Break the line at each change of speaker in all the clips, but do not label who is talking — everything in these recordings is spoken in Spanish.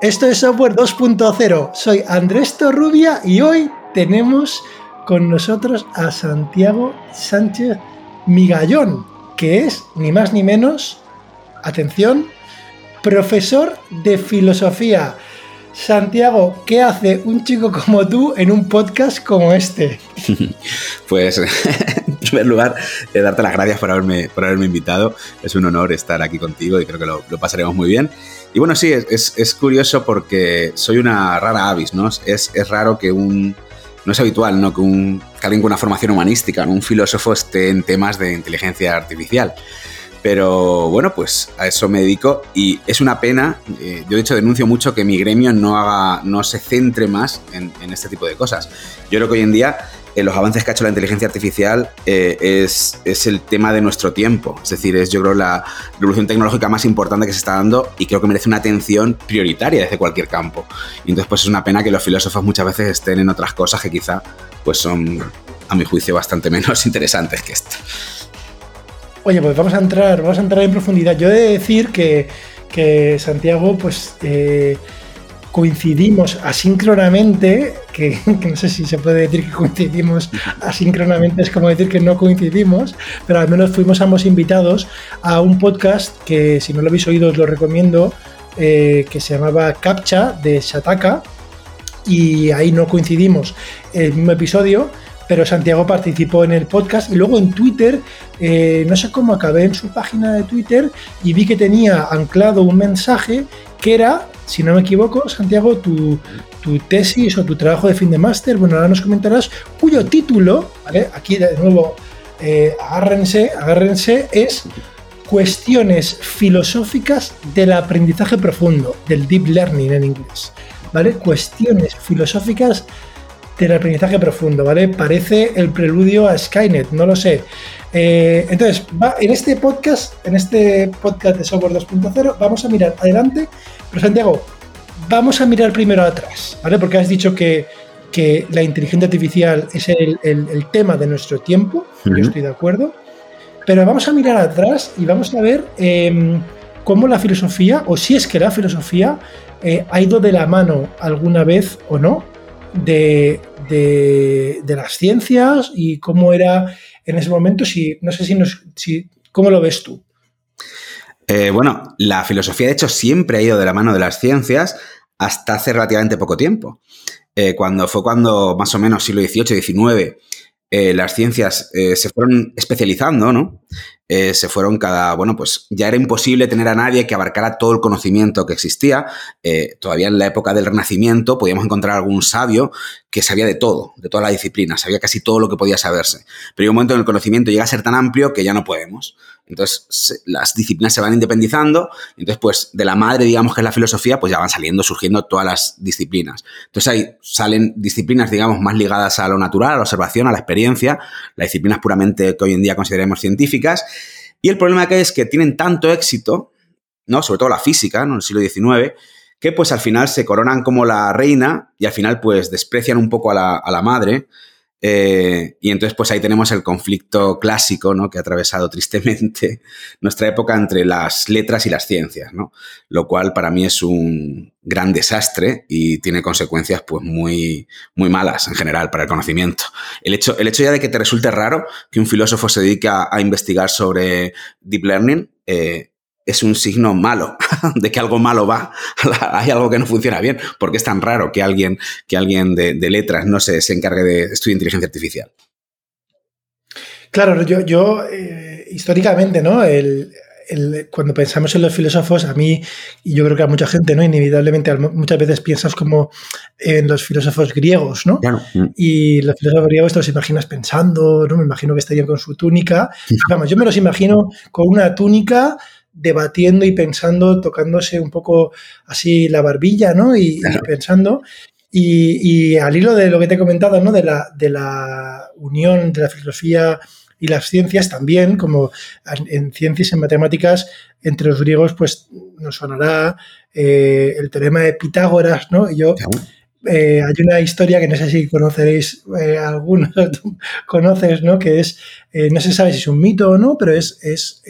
Esto es Software 2.0. Soy Andrés Torrubia y hoy tenemos con nosotros a Santiago Sánchez Migallón, que es ni más ni menos, atención, profesor de filosofía. Santiago, ¿qué hace un chico como tú en un podcast como este?
Pues, en primer lugar, eh, darte las gracias por haberme, por haberme invitado. Es un honor estar aquí contigo y creo que lo, pasaremos muy bien. Y bueno, sí, es, curioso porque soy una rara avis, ¿no? Es, es raro que un... No es habitual, ¿no? Que, un, que alguien con una formación humanística, un filósofo esté en temas de inteligencia artificial. Pero bueno, pues a eso me dedico y es una pena. Eh, yo de hecho denuncio mucho que mi gremio no haga, no se centre más en, este tipo de cosas. Yo creo que hoy en día eh, los avances que ha hecho la inteligencia artificial eh, es, es, el tema de nuestro tiempo. Es decir, es yo creo la revolución tecnológica más importante que se está dando y creo que merece una atención prioritaria desde cualquier campo. Y entonces pues es una pena que los filósofos muchas veces estén en otras cosas que quizá pues son a mi juicio bastante menos interesantes que esto.
Oye, pues vamos a entrar, vamos a entrar en profundidad. Yo he de decir que, Santiago, pues eh, coincidimos asíncronamente, que, no sé si se puede decir que coincidimos asíncronamente, es como decir que no coincidimos, pero al menos fuimos ambos invitados a un podcast que si no lo habéis oído os lo recomiendo, eh, que se llamaba Captcha de Shataka, y ahí no coincidimos el mismo episodio, pero Santiago participó en el podcast y luego en Twitter, eh, no sé cómo acabé en su página de Twitter y vi que tenía anclado un mensaje que era, si no me equivoco, Santiago, tu, tesis o tu trabajo de fin de máster, bueno, ahora nos comentarás, cuyo título, aquí de nuevo, eh, agárrense, agárrense, es Cuestiones filosóficas del aprendizaje profundo, del deep learning en inglés. ¿Vale? Cuestiones filosóficas del aprendizaje profundo, ¿vale? Parece el preludio a Skynet, no lo sé. Eh, entonces, va, en este podcast, en este podcast de Software 2.0, vamos a mirar adelante, pero Santiago, vamos a mirar primero atrás, ¿vale? Porque has dicho que, la inteligencia artificial es el, tema de nuestro tiempo, yo estoy de acuerdo, pero vamos a mirar atrás y vamos a ver em, cómo la filosofía, o si es que la filosofía eh, ha ido de la mano alguna vez o no de, de, las ciencias y cómo era en ese momento, si, no sé si, nos, si ¿cómo lo ves tú?
Eh, bueno, la filosofía de hecho siempre ha ido de la mano de las ciencias hasta hace relativamente poco tiempo. Eh, cuando fue cuando más o menos siglo XVIII, XIX, eh, las ciencias se fueron especializando, ¿no? Se fueron cada, bueno, pues ya era imposible tener a nadie que abarcara todo el conocimiento que existía. todavía en la época del Renacimiento podíamos encontrar algún sabio que sabía de todo, de toda la disciplina, sabía casi todo lo que podía saberse. Pero hay un momento en el conocimiento llega a ser tan amplio que ya no podemos. Entonces, las disciplinas se van independizando, entonces, pues, de la madre, digamos, que es la filosofía, pues ya van saliendo, surgiendo todas las disciplinas. Entonces, ahí salen disciplinas, digamos, más ligadas a lo natural, a la observación, a la experiencia, las disciplinas puramente que hoy en día consideramos científicas. Y el problema que es que tienen tanto éxito, ¿no? Sobre todo la física, ¿no? En el siglo XIX, que pues al final se coronan como la reina y al final pues desprecian un poco a la, madre. Eh, y entonces pues ahí tenemos el conflicto clásico ¿no? que ha atravesado tristemente nuestra época entre las letras y las ciencias, ¿no? lo cual para mí es un gran desastre y tiene consecuencias pues muy, muy malas en general para el conocimiento. El hecho, el hecho ya de que te resulte raro que un filósofo se dedique a, investigar sobre deep learning eh, es un signo malo, de que algo malo va, hay algo que no funciona bien, porque es tan raro que alguien, que alguien de, letras no se, se, encargue de estudiar inteligencia artificial.
Claro, yo, yo eh, históricamente, ¿no? El, cuando pensamos en los filósofos, a mí, y yo creo que a mucha gente, ¿no? Inevitablemente, muchas veces piensas como en los filósofos griegos, ¿no? Y los filósofos griegos te los imaginas pensando, ¿no? Me imagino que estarían con su túnica. Vamos, yo me los imagino con una túnica debatiendo y pensando, tocándose un poco así la barbilla, ¿no? Y, pensando. Y, al hilo de lo que te he comentado, ¿no? De la, de la unión de la filosofía y las ciencias también, como en ciencias y en matemáticas, entre los griegos, pues nos sonará eh, el teorema de Pitágoras, ¿no? Y yo, eh, hay una historia que no sé si conoceréis eh, algunos, conoces, ¿no? Que es, no se sabe si es un mito o no, pero es, es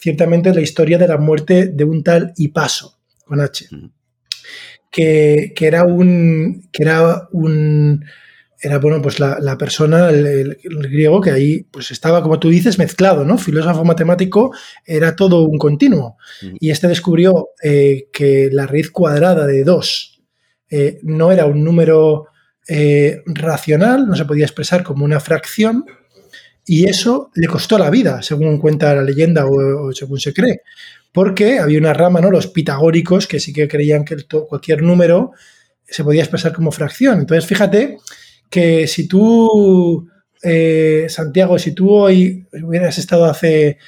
ciertamente la historia de la muerte de un tal Hipaso, con H. que, era un. que era un. Era, bueno, pues la, persona, el, griego, que ahí pues estaba, como tú dices, mezclado, ¿no? Filósofo matemático era todo un continuo. Y este descubrió eh, que la raíz cuadrada de 2 eh, no era un número eh, racional, no se podía expresar como una fracción, y eso le costó la vida, según cuenta la leyenda o, según se cree, porque había una rama, ¿no? Los pitagóricos, que sí que creían que cualquier número se podía expresar como fracción. Entonces, fíjate que si tú, eh, Santiago, si tú hoy hubieras estado hace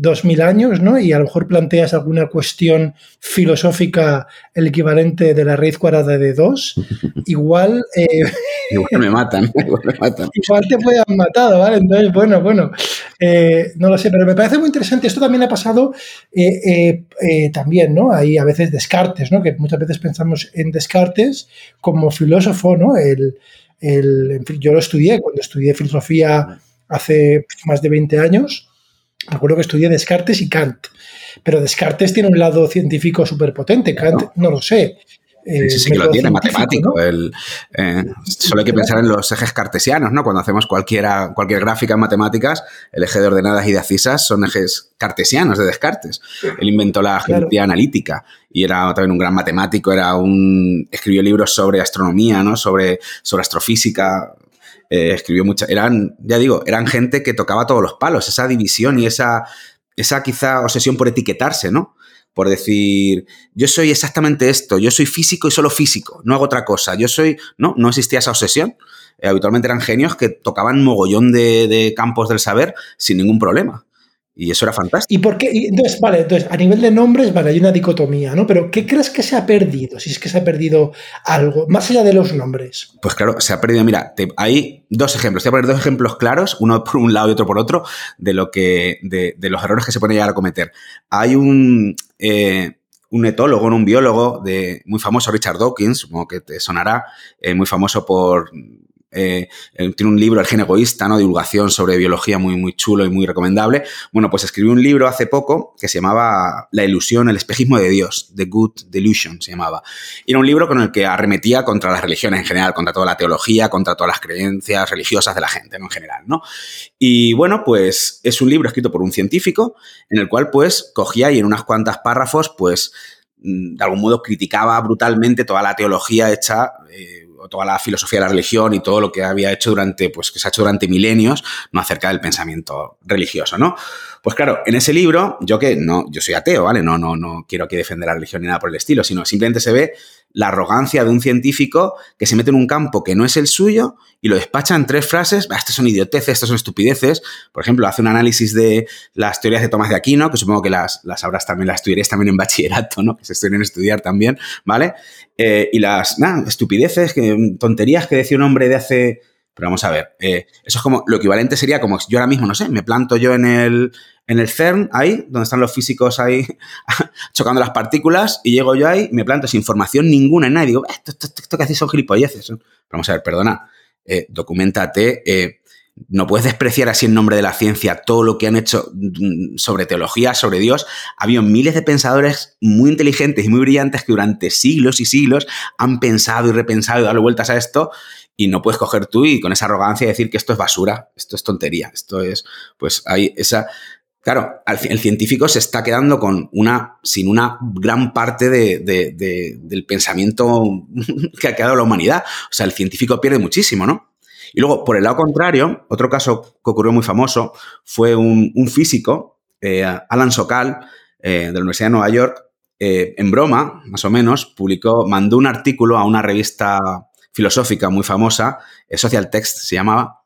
dos mil años, ¿no? Y a lo mejor planteas alguna cuestión filosófica, el equivalente de la raíz cuadrada de dos, igual...
Eh, igual me matan, igual me matan.
Igual te puedan matado, ¿vale? Entonces, bueno, bueno, eh, no lo sé, pero me parece muy interesante. Esto también ha pasado eh, también, ¿no? Hay a veces Descartes, ¿no? Que muchas veces pensamos en Descartes como filósofo, ¿no? El, el, yo lo estudié cuando estudié filosofía hace más de 20 años me acuerdo que estudié Descartes y Kant, pero Descartes tiene un lado científico súper potente, Kant no lo sé.
sí, sí, que lo tiene, matemático. Eh, solo hay que pensar en los ejes cartesianos, ¿no? Cuando hacemos cualquiera, cualquier gráfica en matemáticas, el eje de ordenadas y de abscisas son ejes cartesianos de Descartes. Él inventó la geometría analítica y era también un gran matemático, era un, escribió libros sobre astronomía, ¿no? Sobre, sobre astrofísica. Eh, escribió muchas, eran, ya digo, eran gente que tocaba todos los palos, esa división y esa, esa quizá obsesión por etiquetarse, ¿no? Por decir, yo soy exactamente esto, yo soy físico y solo físico, no hago otra cosa, yo soy, no, no existía esa obsesión. Eh, habitualmente eran genios que tocaban mogollón de campos del saber sin ningún problema. Y eso era fantástico.
¿Y por qué? Entonces, vale, entonces, a nivel de nombres, vale, hay una dicotomía, ¿no? Pero ¿qué crees que se ha perdido? Si es que se ha perdido algo, más allá de los nombres.
Pues claro, se ha perdido. Mira, hay dos ejemplos. Te voy a poner dos ejemplos claros, uno por un lado y otro por otro, de lo que. de, los errores que se pueden llegar a cometer. Hay un. Eh, un etólogo, un biólogo de, muy famoso, Richard Dawkins, supongo que te sonará, eh, muy famoso por eh, eh, tiene un libro, El gen egoísta, ¿no? Divulgación sobre biología muy, muy chulo y muy recomendable. Bueno, pues escribió un libro hace poco que se llamaba La ilusión, el espejismo de Dios, The Good Delusion se llamaba. Y era un libro con el que arremetía contra las religiones en general, contra toda la teología, contra todas las creencias religiosas de la gente, ¿no? En general, ¿no? Y bueno, pues es un libro escrito por un científico en el cual pues cogía y en unas cuantas párrafos pues mm, de algún modo criticaba brutalmente toda la teología hecha eh, toda la filosofía de la religión y todo lo que había hecho durante, pues que se ha hecho durante milenios, no acerca del pensamiento religioso, ¿no? Pues claro, en ese libro, yo que no, yo soy ateo, ¿vale? No, no, no quiero aquí defender la religión ni nada por el estilo, sino simplemente se ve la arrogancia de un científico que se mete en un campo que no es el suyo y lo despacha en tres frases, estas son idioteces, estas son estupideces. Por ejemplo, hace un análisis de las teorías de Tomás de Aquino, que supongo que las, las habrás también, las estudiaréis también en bachillerato, ¿no? Que se en estudiar también, ¿vale? Eh, y las, estupideces, tonterías que decía un hombre de hace pero vamos a ver, eh, eso es como, lo equivalente sería como yo ahora mismo, no sé, me planto yo en el, en el CERN, ahí, donde están los físicos ahí chocando las partículas, y llego yo ahí, me planto sin información ninguna en nada, y digo, eh, esto, esto, que hacéis son gilipolleces. Pero vamos a ver, perdona, eh, documentate, no puedes despreciar así en nombre de la ciencia todo lo que han hecho mm, sobre teología, sobre Dios. Ha habido miles de pensadores muy inteligentes y muy brillantes que durante siglos y siglos han pensado y repensado y dado vueltas a esto y no puedes coger tú y con esa arrogancia decir que esto es basura, esto es tontería, esto es, pues hay esa, Claro, el científico se está quedando con una, sin una gran parte del pensamiento que ha quedado la humanidad. O sea, el científico pierde muchísimo, ¿no? Y luego, por el lado contrario, otro caso que ocurrió muy famoso fue un, físico, eh, Alan Sokal, eh, de la Universidad de Nueva York, eh, en broma, más o menos, publicó, mandó un artículo a una revista filosófica muy famosa, Social Text se llamaba,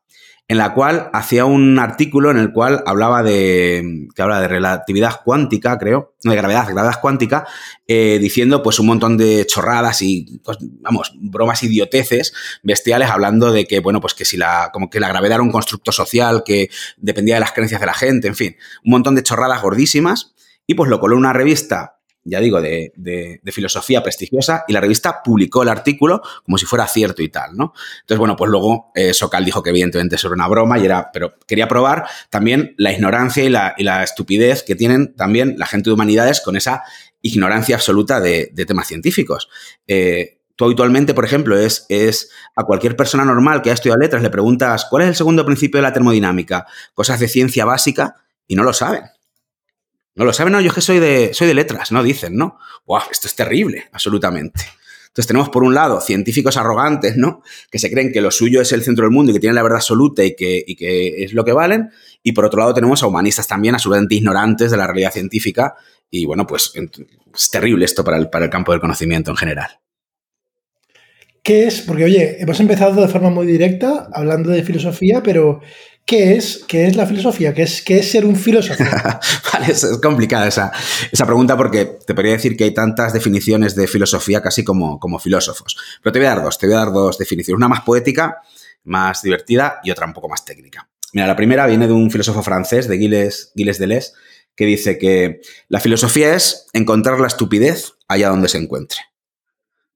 en la cual hacía un artículo en el cual hablaba de, que habla de relatividad cuántica, creo, no de gravedad, gravedad cuántica, eh, diciendo pues un montón de chorradas y, pues, vamos, bromas idioteces bestiales hablando de que, bueno, pues que si la, como que la gravedad era un constructo social que dependía de las creencias de la gente, en fin, un montón de chorradas gordísimas y pues lo coló en una revista ya digo, de, filosofía prestigiosa, y la revista publicó el artículo como si fuera cierto y tal, ¿no? Entonces, bueno, pues luego eh, Socal dijo que evidentemente eso era una broma y era, pero quería probar también la ignorancia y la, estupidez que tienen también la gente de humanidades con esa ignorancia absoluta de, temas científicos. Eh, tú habitualmente, por ejemplo, es, es a cualquier persona normal que ha estudiado letras, le preguntas cuál es el segundo principio de la termodinámica, cosas de ciencia básica, y no lo saben. No lo saben, no, yo es que soy de, soy de letras, no dicen, ¿no? ¡Wow! Esto es terrible, absolutamente. Entonces tenemos por un lado científicos arrogantes, ¿no? Que se creen que lo suyo es el centro del mundo y que tienen la verdad absoluta y que, y que es lo que valen. Y por otro lado tenemos a humanistas también absolutamente ignorantes de la realidad científica. Y bueno, pues es terrible esto para el, para el campo del conocimiento en general.
¿Qué es? Porque, oye, hemos empezado de forma muy directa hablando de filosofía, pero ¿qué es, qué es la filosofía? ¿Qué es, qué es ser un filósofo?
vale, es, complicada esa, esa, pregunta porque te podría decir que hay tantas definiciones de filosofía casi como, como filósofos. Pero te voy a dar dos, te voy a dar dos definiciones. Una más poética, más divertida y otra un poco más técnica. Mira, la primera viene de un filósofo francés, de Gilles, Gilles Deleuze, que dice que la filosofía es encontrar la estupidez allá donde se encuentre.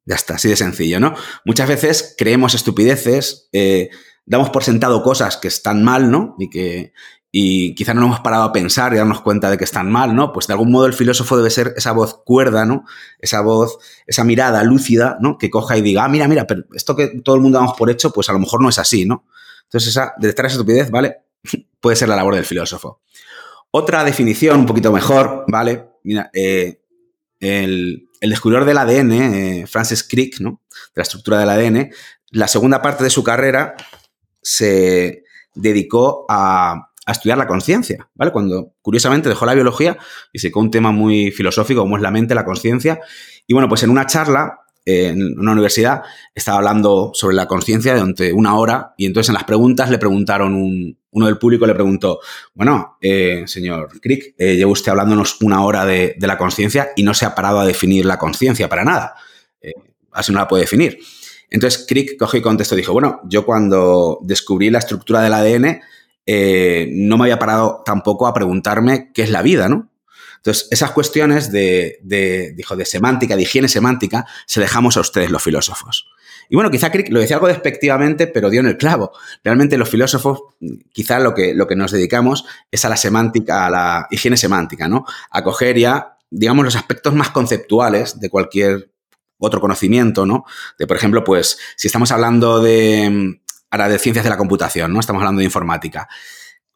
Ya está, así de sencillo, ¿no? Muchas veces creemos estupideces, eh, damos por sentado cosas que están mal, ¿no? Y que y quizá no nos hemos parado a pensar y darnos cuenta de que están mal, ¿no? Pues de algún modo el filósofo debe ser esa voz cuerda, ¿no? Esa voz, esa mirada lúcida, ¿no? Que coja y diga, ah, mira, mira, pero esto que todo el mundo damos por hecho, pues a lo mejor no es así, ¿no? Entonces esa, detectar esa estupidez, ¿vale? Puede ser la labor del filósofo. Otra definición un poquito mejor, ¿vale? Mira, eh, el, descubridor del ADN, eh, Francis Crick, ¿no? de la estructura del ADN, la segunda parte de su carrera se dedicó a, estudiar la conciencia, ¿vale? Cuando curiosamente dejó la biología y se un tema muy filosófico como es la mente, la conciencia. Y bueno, pues en una charla en una universidad estaba hablando sobre la conciencia durante una hora y entonces en las preguntas le preguntaron, un, uno del público le preguntó, bueno, eh, señor Crick, eh, lleva usted hablándonos una hora de, la conciencia y no se ha parado a definir la conciencia para nada. Eh, así no la puede definir. Entonces Crick cogió y contestó, dijo, bueno, yo cuando descubrí la estructura del ADN no me había parado tampoco a preguntarme qué es la vida, ¿no? Entonces, esas cuestiones de, dijo, de semántica, de higiene semántica, se dejamos a ustedes los filósofos. Y bueno, quizá Crick lo decía algo despectivamente, pero dio en el clavo. Realmente los filósofos, quizá lo que, lo que nos dedicamos es a la semántica, a la higiene semántica, ¿no? A coger ya, digamos, los aspectos más conceptuales de cualquier otro conocimiento, ¿no? De, por ejemplo, pues, si estamos hablando de, ahora de ciencias de la computación, ¿no? Estamos hablando de informática.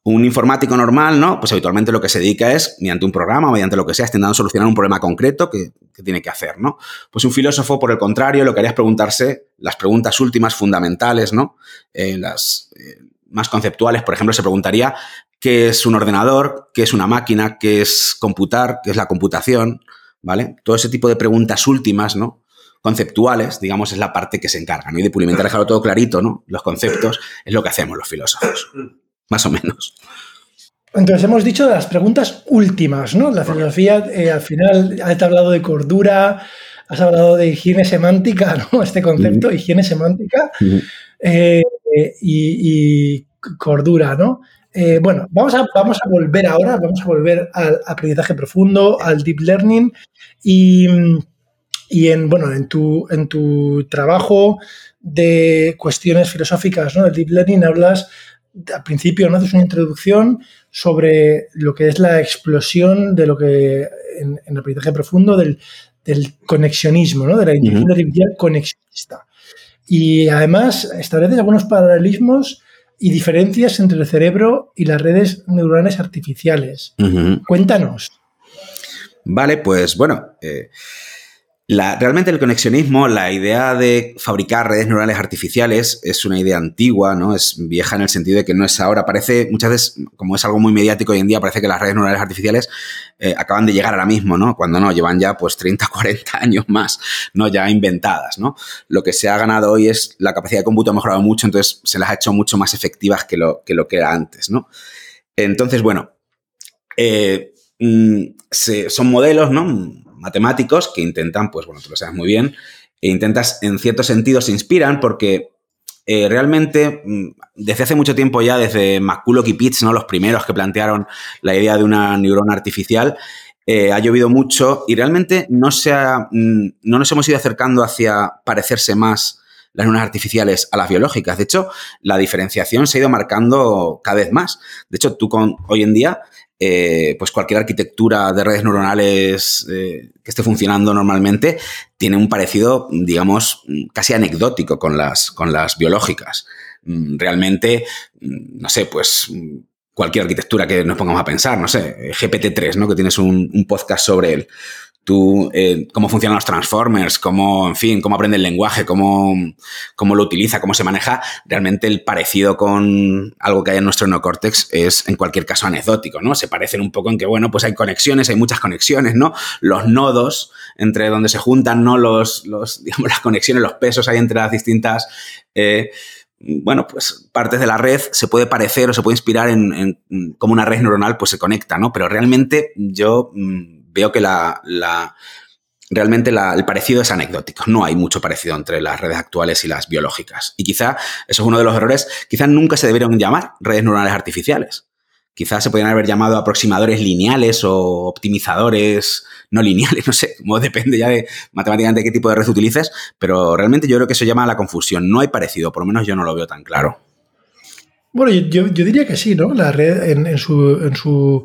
Un informático normal, ¿no? Pues habitualmente lo que se dedica es, mediante un programa, mediante lo que sea, intentando solucionar un problema concreto que, tiene que hacer, ¿no? Pues un filósofo, por el contrario, lo que haría es preguntarse las preguntas últimas fundamentales, ¿no? Eh, las eh, más conceptuales, por ejemplo, se preguntaría qué es un ordenador, qué es una máquina, qué es computar, qué es la computación, ¿vale? Todo ese tipo de preguntas últimas, ¿no? Conceptuales, digamos, es la parte que se encarga, ¿no? Y de pulimentar, dejarlo todo clarito, ¿no? Los conceptos es lo que hacemos los filósofos más o menos.
Entonces hemos dicho las preguntas últimas, ¿no? La filosofía, eh, al final, has hablado de cordura, has hablado de higiene semántica, ¿no? Este concepto, higiene semántica eh, y, cordura, ¿no? Eh, bueno, vamos a, vamos a volver ahora, vamos a volver al aprendizaje profundo, al deep learning y, y en, bueno, en tu, en tu trabajo de cuestiones filosóficas, ¿no? Del deep learning hablas al principio no haces una introducción sobre lo que es la explosión de lo que en, el aprendizaje profundo del, conexionismo, ¿no? de la inteligencia artificial conexionista. Y además estableces algunos paralelismos y diferencias entre el cerebro y las redes neuronales artificiales. Cuéntanos.
Vale, pues bueno. Eh, realmente el conexionismo, la idea de fabricar redes neurales artificiales es una idea antigua, ¿no? Es vieja en el sentido de que no es ahora. Parece, muchas veces, como es algo muy mediático hoy en día, parece que las redes neurales artificiales eh, acaban de llegar ahora mismo, ¿no? Cuando no, llevan ya pues 30, 40 años más, ¿no? Ya inventadas, ¿no? Lo que se ha ganado hoy es la capacidad de cómputo ha mejorado mucho, entonces se las ha hecho mucho más efectivas que lo que, lo que era antes, ¿no? Entonces, bueno, eh, mm, son modelos, ¿no? Matemáticos que intentan, pues bueno, tú lo sabes muy bien, e intentas, en cierto sentido, se inspiran porque eh, realmente, mm, desde hace mucho tiempo ya, desde McCulloch y Pitts, ¿no? los primeros que plantearon la idea de una neurona artificial, eh, ha llovido mucho y realmente no, se mm, no nos hemos ido acercando hacia parecerse más las neuronas artificiales a las biológicas. De hecho, la diferenciación se ha ido marcando cada vez más. De hecho, tú con, hoy en día eh, pues cualquier arquitectura de redes neuronales eh, que esté funcionando normalmente tiene un parecido, digamos, casi anecdótico con las, con las biológicas. Mm, realmente, mm, no sé, pues cualquier arquitectura que nos pongamos a pensar, no sé, GPT-3, ¿no? Que tienes un podcast sobre él tú, eh, cómo funcionan los transformers, cómo, en fin, cómo aprende el lenguaje, cómo, cómo, lo utiliza, cómo se maneja, realmente el parecido con algo que hay en nuestro neocórtex es en cualquier caso anecdótico, ¿no? Se parecen un poco en que, bueno, pues hay conexiones, hay muchas conexiones, ¿no? Los nodos entre donde se juntan, ¿no? Los, los digamos, las conexiones, los pesos hay entre las distintas... Eh, bueno, pues partes de la red se puede parecer o se puede inspirar en, en cómo una red neuronal pues se conecta, ¿no? Pero realmente yo mm, veo que la, realmente el parecido es anecdótico. No hay mucho parecido entre las redes actuales y las biológicas. Y quizá eso es uno de los errores. Quizá nunca se debieron llamar redes neuronales artificiales. Quizás se podrían haber llamado aproximadores lineales o optimizadores no lineales, no sé, como depende ya de matemáticamente qué tipo de red utilices, pero realmente yo creo que eso llama a la confusión. No hay parecido, por lo menos yo no lo veo tan claro.
Bueno, yo, diría que sí, ¿no? La red en su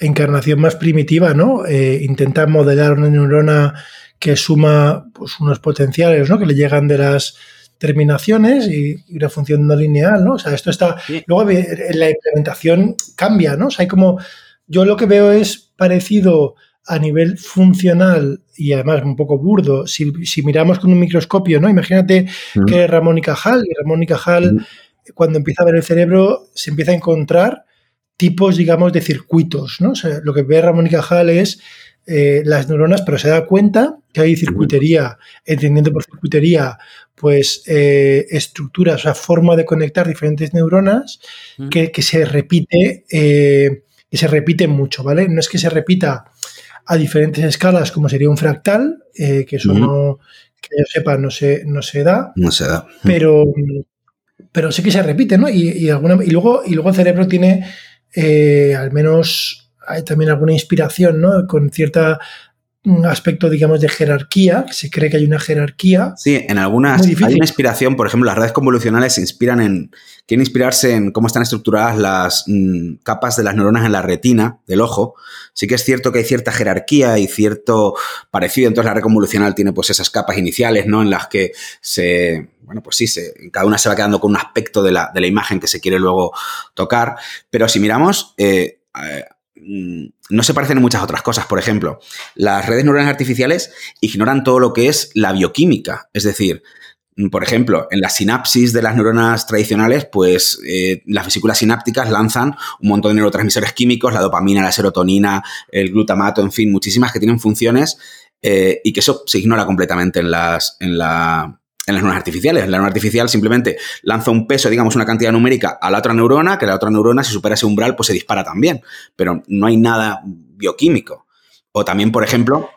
encarnación más primitiva, ¿no? Eh, intenta modelar una neurona que suma pues, unos potenciales, ¿no? Que le llegan de las terminaciones y, una función no lineal, ¿no? O sea, esto está... Luego la implementación cambia, ¿no? O sea, hay como... Yo lo que veo es parecido a nivel funcional y además un poco burdo, si, miramos con un microscopio, ¿no? Imagínate mm. que Ramón y Cajal, y Ramón y Cajal, mm. cuando empieza a ver el cerebro, se empieza a encontrar tipos, digamos, de circuitos. ¿no? lo que ve Ramón y Cajal es eh, las neuronas, pero se da cuenta que hay circuitería, entendiendo por circuitería, pues eh, estructuras, o sea, forma de conectar diferentes neuronas que, se repite, eh, que se repite mucho, ¿vale? No es que se repita a diferentes escalas, como sería un fractal, que eso no, que yo sepa, no se, no se da.
No se da.
Pero, pero sí que se repite, ¿no? Y, alguna, y, luego, y luego el cerebro tiene eh, al menos hay también alguna inspiración, ¿no? Con cierta un aspecto, digamos, de jerarquía, que se cree que hay una jerarquía.
Sí, en algunas hay una inspiración, por ejemplo, las redes convolucionales se inspiran en, quieren inspirarse en cómo están estructuradas las mm, capas de las neuronas en la retina del ojo. Sí que es cierto que hay cierta jerarquía y cierto parecido, entonces la red convolucional tiene pues esas capas iniciales, ¿no? En las que se, bueno, pues sí, se, cada una se va quedando con un aspecto de la, de la imagen que se quiere luego tocar, pero si miramos... Eh, eh, no se parecen en muchas otras cosas. Por ejemplo, las redes neuronales artificiales ignoran todo lo que es la bioquímica. Es decir, mm, por ejemplo, en la sinapsis de las neuronas tradicionales, pues eh, las vesículas sinápticas lanzan un montón de neurotransmisores químicos, la dopamina, la serotonina, el glutamato, en fin, muchísimas que tienen funciones eh, y que eso se ignora completamente en, las, en, la, en las neuronas artificiales. La neurona artificial simplemente lanza un peso, digamos, una cantidad numérica a la otra neurona, que la otra neurona, si supera ese umbral, pues se dispara también. Pero no hay nada bioquímico. O también, por ejemplo,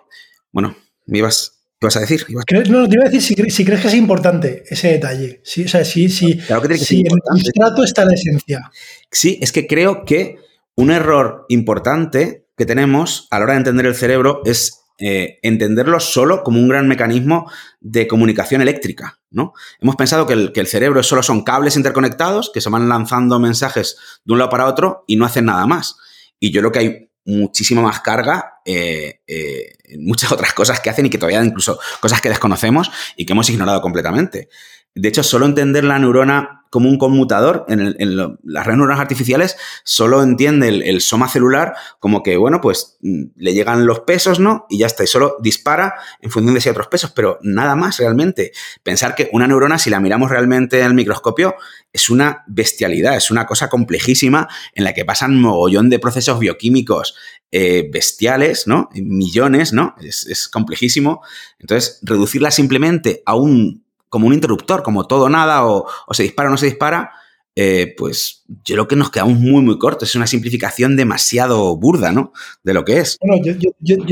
bueno, me ibas, a decir?
No, te iba a decir si, crees que es importante ese detalle. Sí, o sea, sí, sí. Claro que tiene que en el sustrato está la esencia.
Sí, es que creo que un error importante que tenemos a la hora de entender el cerebro es eh, entenderlo solo como un gran mecanismo de comunicación eléctrica. ¿no? Hemos pensado que el, cerebro solo son cables interconectados que se van lanzando mensajes de un lado para otro y no hacen nada más. Y yo creo que hay muchísima más carga eh, eh, en muchas otras cosas que hacen y que todavía incluso cosas que desconocemos y que hemos ignorado completamente. De hecho, solo entender la neurona como un conmutador, en, las redes neuronales artificiales solo entiende el, soma celular como que, bueno, pues mm, le llegan los pesos, ¿no? Y ya está, y solo dispara en función de si hay otros pesos, pero nada más realmente. Pensar que una neurona, si la miramos realmente en el microscopio, es una bestialidad, es una cosa complejísima en la que pasan mogollón de procesos bioquímicos eh, bestiales, ¿no? Millones, ¿no? Es, es complejísimo. Entonces, reducirla simplemente a un como un interruptor, como todo nada, o, se dispara o no se dispara, eh, pues yo creo que nos quedamos muy, muy cortos. Es una simplificación demasiado burda, ¿no? De lo que es.
Bueno, yo,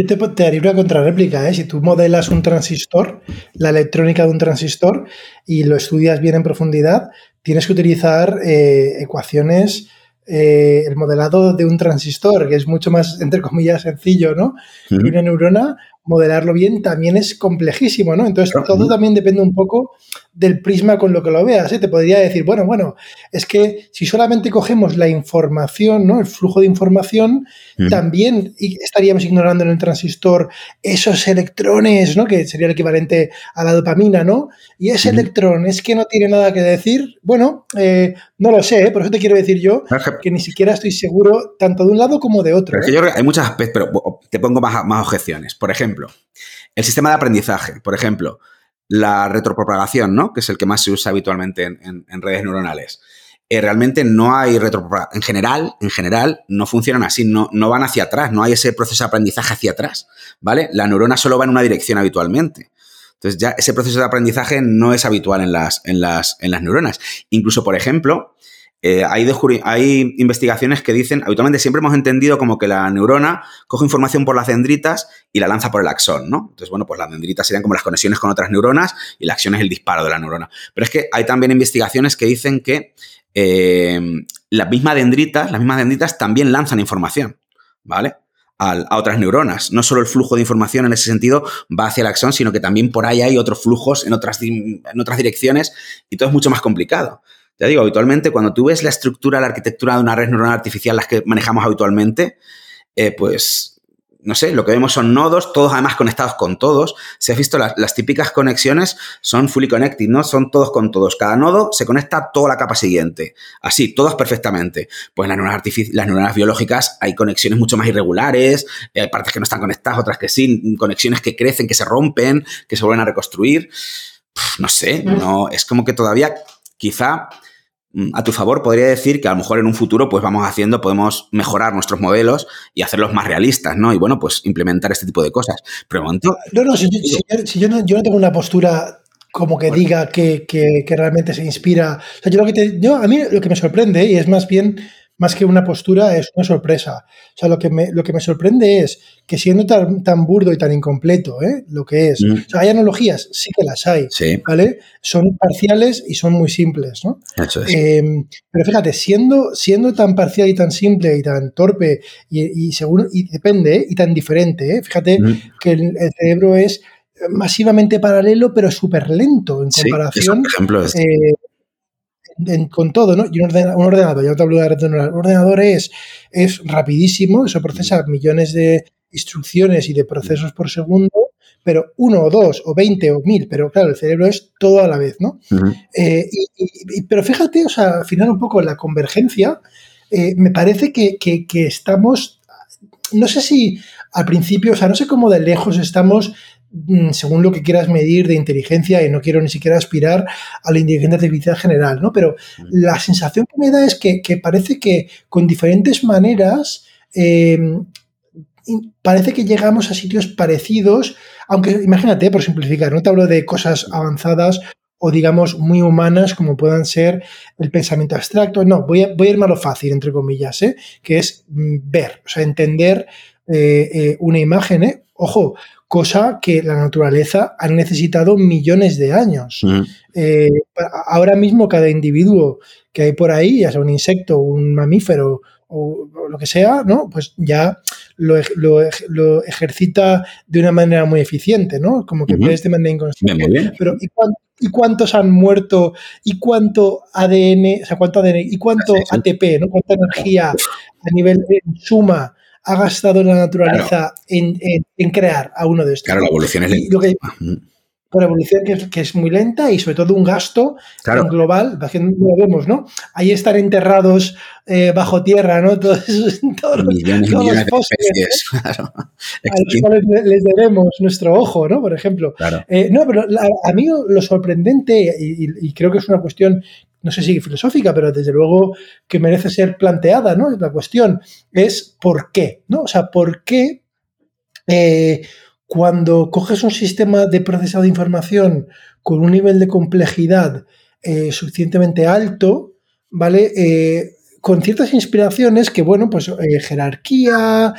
te, te, haría una contrarréplica, ¿eh? Si tú modelas un transistor, la electrónica de un transistor, y lo estudias bien en profundidad, tienes que utilizar eh, ecuaciones, eh, el modelado de un transistor, que es mucho más, entre comillas, sencillo, ¿no? Y una neurona modelarlo bien también es complejísimo, ¿no? Entonces, todo también depende un poco del prisma con lo que lo veas. ¿eh? Te podría decir, bueno, bueno, es que si solamente cogemos la información, ¿no? El flujo de información, también estaríamos ignorando en el transistor esos electrones, ¿no? Que sería el equivalente a la dopamina, ¿no? Y ese electrón es que no tiene nada que decir. Bueno, eh, no lo sé, ¿eh? por eso te quiero decir yo que ni siquiera estoy seguro tanto de un lado como de otro.
yo creo que hay muchos aspectos, pero te pongo más, más objeciones. Por ejemplo, el sistema de aprendizaje, por ejemplo, la retropropagación, ¿no? Que es el que más se usa habitualmente en, redes neuronales. Eh, realmente no hay retropropagación. En general, en general, no funcionan así, no, no van hacia atrás, no hay ese proceso de aprendizaje hacia atrás, ¿vale? La neurona solo va en una dirección habitualmente. Entonces, ya ese proceso de aprendizaje no es habitual en las, en las, en las neuronas. Incluso, por ejemplo, eh, hay, hay, investigaciones que dicen, habitualmente siempre hemos entendido como que la neurona coge información por las dendritas y la lanza por el axón, ¿no? Entonces, bueno, pues las dendritas serían como las conexiones con otras neuronas y la acción es el disparo de la neurona. Pero es que hay también investigaciones que dicen que eh, las mismas dendritas, las mismas dendritas también lanzan información, ¿vale? a otras neuronas. No solo el flujo de información en ese sentido va hacia el axón, sino que también por ahí hay otros flujos en otras, en otras direcciones y todo es mucho más complicado. Ya digo, habitualmente cuando tú ves la estructura, la arquitectura de una red neuronal artificial, las que manejamos habitualmente, eh, pues no sé, lo que vemos son nodos, todos además conectados con todos. Si has visto las, típicas conexiones, son fully connected, ¿no? Son todos con todos. Cada nodo se conecta a toda la capa siguiente. Así, todos perfectamente. Pues las neuronas, las neuronas biológicas hay conexiones mucho más irregulares, hay partes que no están conectadas, otras que sí, conexiones que crecen, que se rompen, que se vuelven a reconstruir. no sé, no, es como que todavía quizá Mm, a tu favor, podría decir que a lo mejor en un futuro, pues vamos haciendo, podemos mejorar nuestros modelos y hacerlos más realistas, ¿no? Y bueno, pues implementar este tipo de cosas. Pero momento.
No, no, si, yo, no, tengo una postura como que diga que, realmente se inspira. O sea, yo lo que te, yo, a mí lo que me sorprende, y es más bien más que una postura, es una sorpresa. O sea, lo que me, lo que me sorprende es que siendo tan, tan burdo y tan incompleto, ¿eh? lo que es, mm. o sea, hay analogías, sí que las hay, ¿vale? Son parciales y son muy simples, ¿no? Em, pero fíjate, siendo, siendo tan parcial y tan simple y tan torpe y, según, y depende, ¿eh? y tan diferente, ¿eh? fíjate mm. que el, cerebro es masivamente paralelo, pero súper lento en comparación.
Sí, ejemplo es
con todo, ¿no? Y un, ordenador, ya no te hablo de un ordenador, es, es rapidísimo, eso procesa millones de instrucciones y de procesos por segundo, pero uno o dos o veinte o mil, pero claro, el cerebro es todo a la vez, ¿no? Eh, pero fíjate, o sea, al final un poco la convergencia, eh, me parece que, que, estamos, no sé si al principio, o sea, no sé cómo de lejos estamos según lo que quieras medir de inteligencia, y no quiero ni siquiera aspirar a la inteligencia artificial general, ¿no? Pero mm. la sensación que me da es que, parece que con diferentes maneras em, parece que llegamos a sitios parecidos, aunque imagínate, por simplificar, no te hablo de cosas avanzadas o digamos muy humanas como puedan ser el pensamiento abstracto, no, voy a, voy a irme a lo fácil, entre comillas, ¿eh? que es mm, ver, o sea, entender eh, eh, una imagen, ¿eh? ojo, cosa que la naturaleza ha necesitado millones de años. Mm. Eh, ahora mismo cada individuo que hay por ahí, ya sea un insecto, un mamífero o, lo que sea, ¿no? Pues ya lo, ejercita de una manera muy eficiente, ¿no? Como que puedes de manera inconsciente. Pero ¿y, cuántos han muerto? ¿Y cuánto ADN, o sea, cuánto ADN, y cuánto ATP, ¿no? Cuánta energía a nivel en suma ha gastado la naturaleza en, crear a uno de estos.
Claro, la evolución es lenta.
Por evolución que es, muy lenta y sobre todo un gasto global, lo vemos, ¿no? Ahí están enterrados eh, bajo tierra, ¿no? Todos, todos,
millones, todos millones los especies,
claro. A los cuales les debemos nuestro ojo, ¿no? Por ejemplo. Eh, no, pero a mí lo sorprendente, y, creo que es una cuestión no sé si filosófica, pero desde luego que merece ser planteada, ¿no? La cuestión es por qué, ¿no? O sea, ¿por qué eh, cuando coges un sistema de procesado de información con un nivel de complejidad eh, suficientemente alto, ¿vale? Eh, con ciertas inspiraciones que, bueno, pues jerarquía,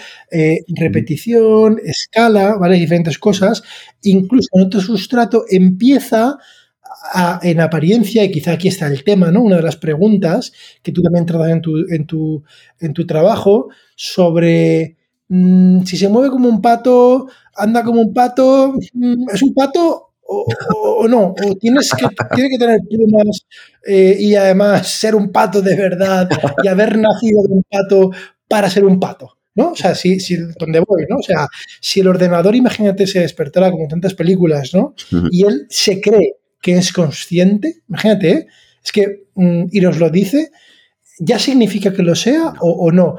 repetición, escala, ¿vale? Diferentes cosas, incluso en otro sustrato empieza en apariencia, y quizá aquí está el tema, ¿no? Una de las preguntas que tú también tratas en tu, en tu, en tu trabajo sobre mm, si se mueve como un pato, anda como un pato, mm, ¿es un pato o, no, o tienes que, tiene que tener plumas eh, y además ser un pato de verdad y haber nacido de un pato para ser un pato. ¿no? O sea, si, si donde voy, ¿no? O sea, si el ordenador, imagínate, se despertara como tantas películas, ¿no? Y él se cree que es consciente, imagínate, ¿eh? es que, mm, y nos lo dice, ¿ya significa que lo sea o, no?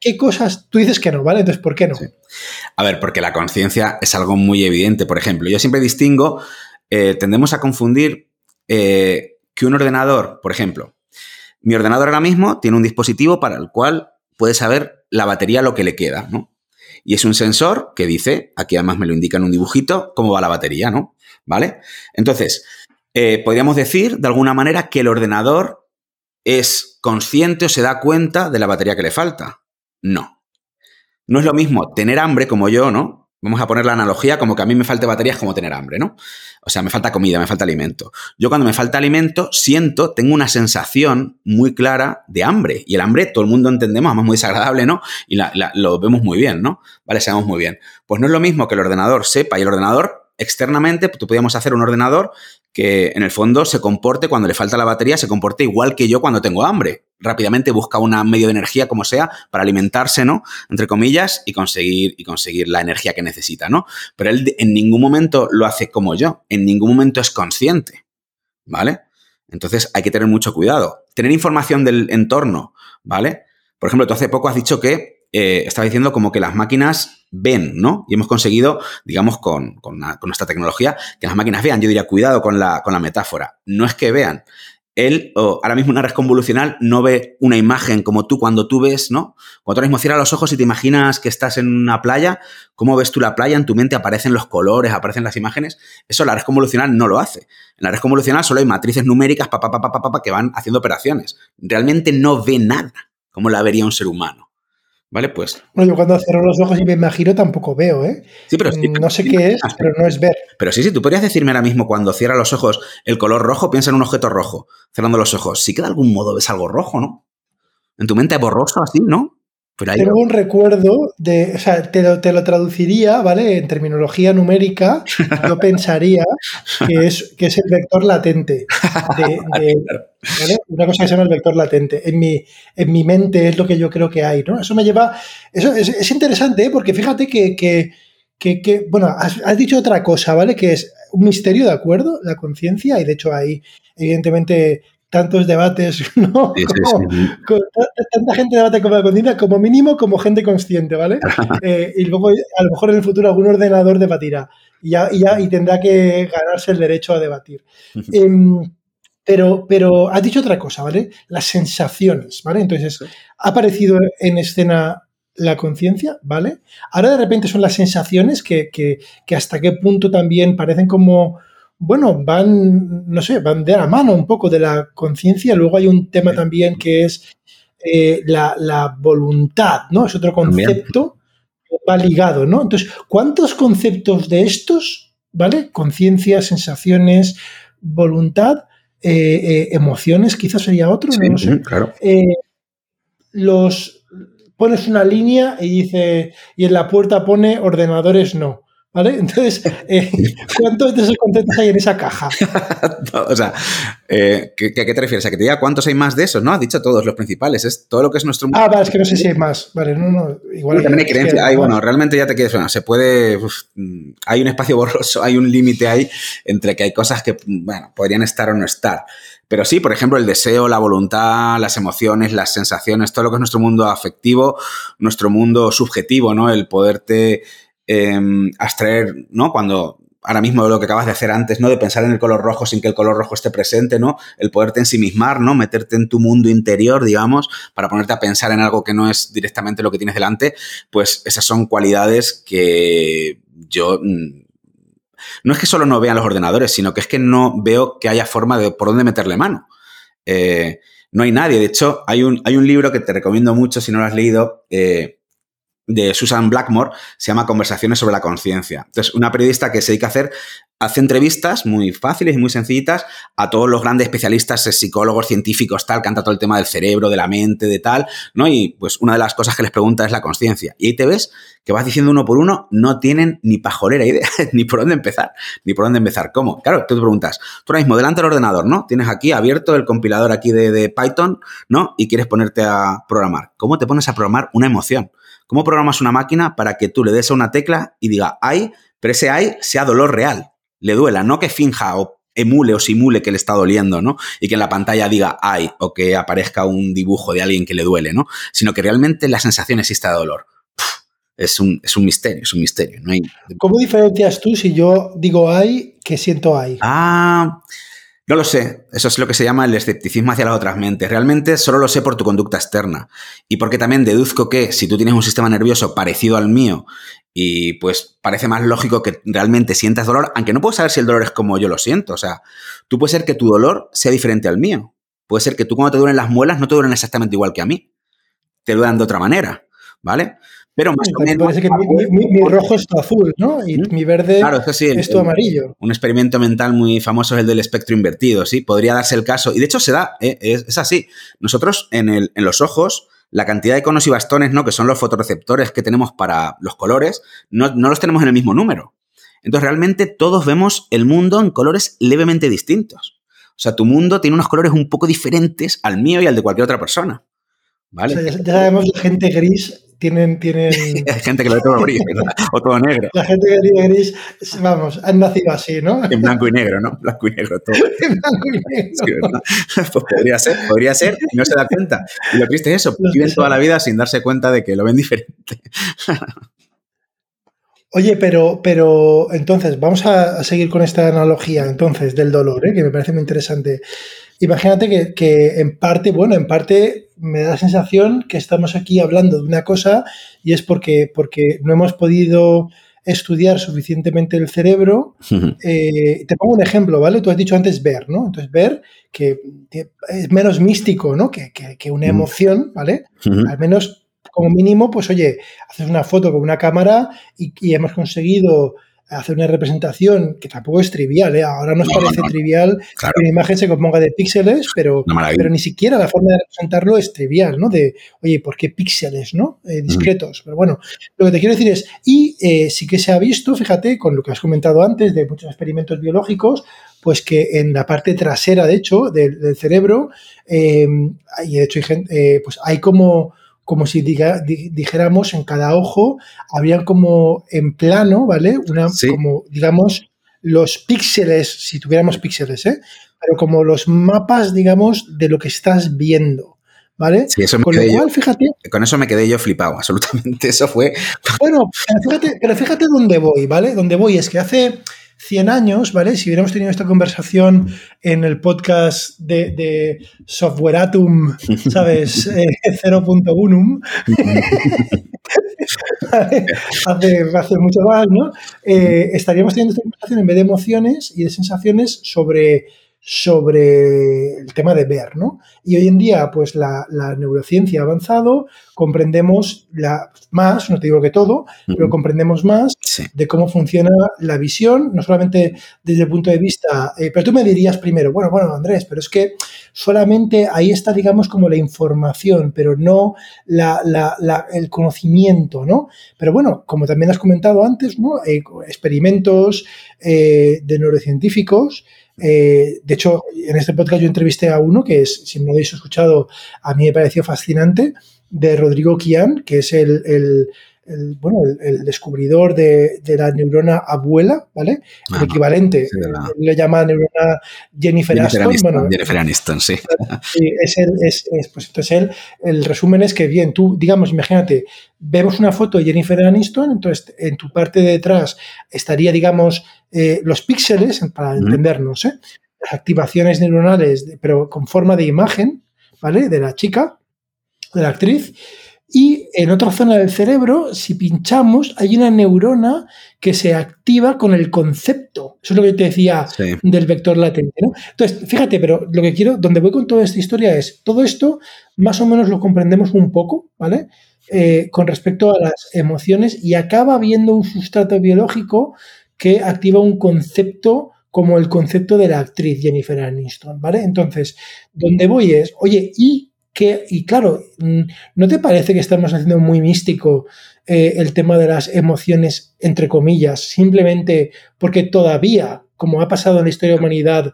¿Qué, cosas tú dices que no, ¿vale? Entonces, ¿por qué no?
A ver, porque la conciencia es algo muy evidente. Por ejemplo, yo siempre distingo, eh, tendemos a confundir eh, que un ordenador, por ejemplo, mi ordenador ahora mismo tiene un dispositivo para el cual puede saber la batería lo que le queda, ¿no? Y es un sensor que dice, aquí además me lo indica en un dibujito, cómo va la batería, ¿no? ¿Vale? Entonces, eh, podríamos decir de alguna manera que el ordenador es consciente o se da cuenta de la batería que le falta. No. No es lo mismo tener hambre como yo, ¿no? Vamos a poner la analogía como que a mí me falta batería es como tener hambre, ¿no? O sea, me falta comida, me falta alimento. Yo cuando me falta alimento siento, tengo una sensación muy clara de hambre. Y el hambre todo el mundo entendemos, además muy desagradable, ¿no? Y lo vemos muy bien, ¿no? Vale, sabemos muy bien. Pues no es lo mismo que el ordenador sepa y el ordenador externamente, tú podíamos hacer un ordenador que en el fondo se comporte cuando le falta la batería, se comporte igual que yo cuando tengo hambre. Rápidamente busca un medio de energía como sea para alimentarse, ¿no? Entre comillas, y conseguir, y conseguir la energía que necesita, ¿no? Pero él en ningún momento lo hace como yo, en ningún momento es consciente, ¿vale? Entonces hay que tener mucho cuidado. Tener información del entorno, ¿vale? Por ejemplo, tú hace poco has dicho que eh, estaba diciendo como que las máquinas ven, ¿no? Y hemos conseguido, digamos, con, nuestra tecnología, que las máquinas vean. Yo diría, cuidado con la, con la metáfora. No es que vean. Él, ahora mismo una red convolucional, no ve una imagen como tú cuando tú ves, ¿no? Cuando tú ahora mismo cierras los ojos y te imaginas que estás en una playa, ¿cómo ves tú la playa? En tu mente aparecen los colores, aparecen las imágenes. Eso la red convolucional no lo hace. En la red convolucional solo hay matrices numéricas pa, que van haciendo operaciones. Realmente no ve nada, como la vería un ser humano. ¿Vale? Pues.
Bueno, yo cuando cierro los ojos y me imagino tampoco veo, ¿eh?
Sí, pero sí,
No sé qué es, pero no es ver.
Pero sí, sí, tú podrías decirme ahora mismo cuando cierra los ojos el color rojo, piensa en un objeto rojo, cerrando los ojos. Sí que de algún modo ves algo rojo, ¿no? En tu mente borroso así, ¿no?
Tengo un recuerdo de, o sea, te lo, te lo, traduciría, ¿vale? En terminología numérica, yo pensaría que es, que es el vector latente. Una cosa que se llama el vector latente. En mi, en mi mente es lo que yo creo que hay, ¿no? Eso me lleva. Eso es, es interesante, ¿eh? porque fíjate que, que, que, bueno, has, has, dicho otra cosa, ¿vale? Que es un misterio, ¿de acuerdo? La conciencia, y de hecho hay, evidentemente, tantos debates, ¿no? tanta gente debate como la conciencia, como mínimo como gente consciente, ¿vale? Eh, y luego a lo mejor en el futuro algún ordenador debatirá y ya, y ya y tendrá que ganarse el derecho a debatir. Em, pero, pero has dicho otra cosa, ¿vale? Las sensaciones, ¿vale? Entonces, ha aparecido en escena la conciencia, ¿vale? Ahora de repente son las sensaciones que, que, que hasta qué punto también parecen como bueno, van, no sé, van de la mano un poco de la conciencia. Luego hay un tema también que es eh, la, voluntad, ¿no? Es otro concepto que va ligado, ¿no? Entonces, ¿cuántos conceptos de estos, ¿vale? Conciencia, sensaciones, voluntad, eh, eh, emociones, quizás sería otro, no sé.
Claro.
los pones una línea y dice, y en la puerta pone ordenadores no. ¿Vale? Entonces, eh, ¿cuántos de esos conceptos hay en esa caja?
o sea, eh, ¿qué, ¿qué, te refieres? ¿A que te diga cuántos hay más de esos? No, has dicho todos los principales, es todo lo que es nuestro
mundo. Ah, vale, es que no sé si hay más. Vale, no, no, igual.
también hay creencia. bueno, realmente ya te quedas, bueno, se puede, hay un espacio borroso, hay un límite ahí entre que hay cosas que, bueno, podrían estar o no estar. Pero sí, por ejemplo, el deseo, la voluntad, las emociones, las sensaciones, todo lo que es nuestro mundo afectivo, nuestro mundo subjetivo, ¿no? El poderte Abstraer, ¿no? Cuando ahora mismo lo que acabas de hacer antes, ¿no? De pensar en el color rojo sin que el color rojo esté presente, ¿no? El poderte ensimismar, ¿no? Meterte en tu mundo interior, digamos, para ponerte a pensar en algo que no es directamente lo que tienes delante, pues esas son cualidades que yo mm, no es que solo no vean los ordenadores, sino que es que no veo que haya forma de por dónde meterle mano. Eh, no hay nadie. De hecho, hay un, hay un libro que te recomiendo mucho si no lo has leído, eh, de Susan Blackmore, se llama Conversaciones sobre la conciencia. Entonces, una periodista que se dedica a hacer, hace entrevistas muy fáciles y muy sencillitas a todos los grandes especialistas, eh, psicólogos, científicos, tal, que han tratado el tema del cerebro, de la mente, de tal, ¿no? Y pues una de las cosas que les pregunta es la conciencia. Y ahí te ves que vas diciendo uno por uno, no tienen ni pajolera idea, ni por dónde empezar, ni por dónde empezar. ¿Cómo? Claro, tú te preguntas, tú ahora mismo delante del ordenador, ¿no? Tienes aquí abierto el compilador aquí de, de Python, ¿no? Y quieres ponerte a programar. ¿Cómo te pones a programar una emoción? ¿Cómo programas una máquina para que tú le des a una tecla y diga ay, pero ese ay sea dolor real, le duela, no que finja o emule o simule que le está doliendo, ¿no? Y que en la pantalla diga ay o que aparezca un dibujo de alguien que le duele, ¿no? Sino que realmente la sensación exista de dolor. es, un, es un misterio, es un misterio. No hay...
¿Cómo diferencias tú si yo digo ay que siento ay?
Ah, no lo sé, eso es lo que se llama el escepticismo hacia las otras mentes. Realmente solo lo sé por tu conducta externa. Y porque también deduzco que si tú tienes un sistema nervioso parecido al mío y pues parece más lógico que realmente sientas dolor, aunque no puedo saber si el dolor es como yo lo siento. O sea, tú puede ser que tu dolor sea diferente al mío. Puede ser que tú cuando te duelen las muelas no te duelen exactamente igual que a mí. Te duelen de otra manera, ¿vale? Pero más o menos.
Parece que mi, rojo es azul, ¿no? Y mi verde es todo amarillo.
Un experimento mental muy famoso es el del espectro invertido, ¿sí? Podría darse el caso. Y de hecho se da, ¿eh? es, así. Nosotros en, el, en los ojos, la cantidad de conos y bastones, ¿no? Que son los fotorreceptores que tenemos para los colores, no, no los tenemos en el mismo número. Entonces realmente todos vemos el mundo en colores levemente distintos. O sea, tu mundo tiene unos colores un poco diferentes al mío y al de cualquier otra persona. ¿Vale?
O sea, ya sabemos la gente gris tienen, tienen...
Hay gente que lo ve todo gris, o todo negro.
La gente que tiene gris, vamos, han nacido así, ¿no?
En blanco y negro, ¿no? Blanco y negro todo. en blanco y negro. pues podría ser, podría ser, y no se da cuenta. Y lo triste es eso, viven toda la vida sin darse cuenta de que lo ven diferente.
Oye, pero, pero entonces, vamos a, seguir con esta analogía entonces del dolor, ¿eh? que me parece muy interesante. Imagínate que, que, en parte, bueno, en parte me da la sensación que estamos aquí hablando de una cosa y es porque, porque no hemos podido estudiar suficientemente el cerebro. Eh, te pongo un ejemplo, ¿vale? Tú has dicho antes ver, ¿no? Entonces ver que es menos místico, ¿no? Que, que, una emoción, ¿vale? Al menos como mínimo, pues oye, haces una foto con una cámara y, y hemos conseguido hacer una representación que tampoco es trivial, ¿eh? ahora nos parece trivial que una imagen se componga de píxeles, pero, pero ni siquiera la forma de representarlo es trivial, ¿no? De, oye, ¿por qué píxeles, ¿no? Eh, discretos. Pero bueno, lo que te quiero decir es, y eh, sí que se ha visto, fíjate, con lo que has comentado antes de muchos experimentos biológicos, pues que en la parte trasera, de hecho, del, cerebro, y de hecho pues hay como como si dijéramos en cada ojo, habrían como en plano, ¿vale? Una, como, digamos, los píxeles, si tuviéramos píxeles, ¿eh? Pero como los mapas, digamos, de lo que estás viendo. ¿Vale?
Sí, eso me con lo cual, fíjate. Con eso me quedé yo flipado, absolutamente. Eso fue.
Bueno, fíjate, pero fíjate dónde voy, ¿vale? Dónde voy es que hace 100 años, ¿vale? Si hubiéramos tenido esta conversación en el podcast de, de Softwareatum, ¿sabes? 0.1, eh, hace, mucho más, ¿no? Eh, estaríamos teniendo esta conversación en vez de emociones y de sensaciones sobre sobre el tema de ver, ¿no? Y hoy en día, pues la, neurociencia ha avanzado, comprendemos la, más, no te digo que todo, pero comprendemos más de cómo funciona la visión, no solamente desde el punto de vista, eh, pero tú me dirías primero, bueno, bueno, Andrés, pero es que solamente ahí está, digamos, como la información, pero no el conocimiento, ¿no? Pero bueno, como también has comentado antes, ¿no? Eh, experimentos eh, de neurocientíficos, eh, de hecho, en este podcast yo entrevisté a uno que es, si no lo habéis escuchado, a mí me pareció fascinante, de Rodrigo Kian, que es el, bueno, el, descubridor de, la neurona abuela, ¿vale? el equivalente. Le llama neurona Jennifer, Aniston.
Jennifer Aniston, sí.
es el, es, pues entonces él, el resumen es que, bien, tú, digamos, imagínate, vemos una foto de Jennifer Aniston, entonces en tu parte de detrás estaría, digamos, eh, los píxeles, para entendernos, ¿eh? las activaciones neuronales, pero con forma de imagen, ¿vale? De la chica, de la actriz. Y en otra zona del cerebro, si pinchamos, hay una neurona que se activa con el concepto. Eso es lo que te decía del vector latente. ¿no? Entonces, fíjate, pero lo que quiero, donde voy con toda esta historia es, todo esto más o menos lo comprendemos un poco, ¿vale? eh, con respecto a las emociones y acaba habiendo un sustrato biológico que activa un concepto como el concepto de la actriz Jennifer Aniston, ¿vale? Entonces, donde voy es, oye, ¿y qué? Y claro, mm, ¿no te parece que estamos haciendo muy místico eh, el tema de las emociones, entre comillas, simplemente porque todavía, como ha pasado en la historia de la humanidad,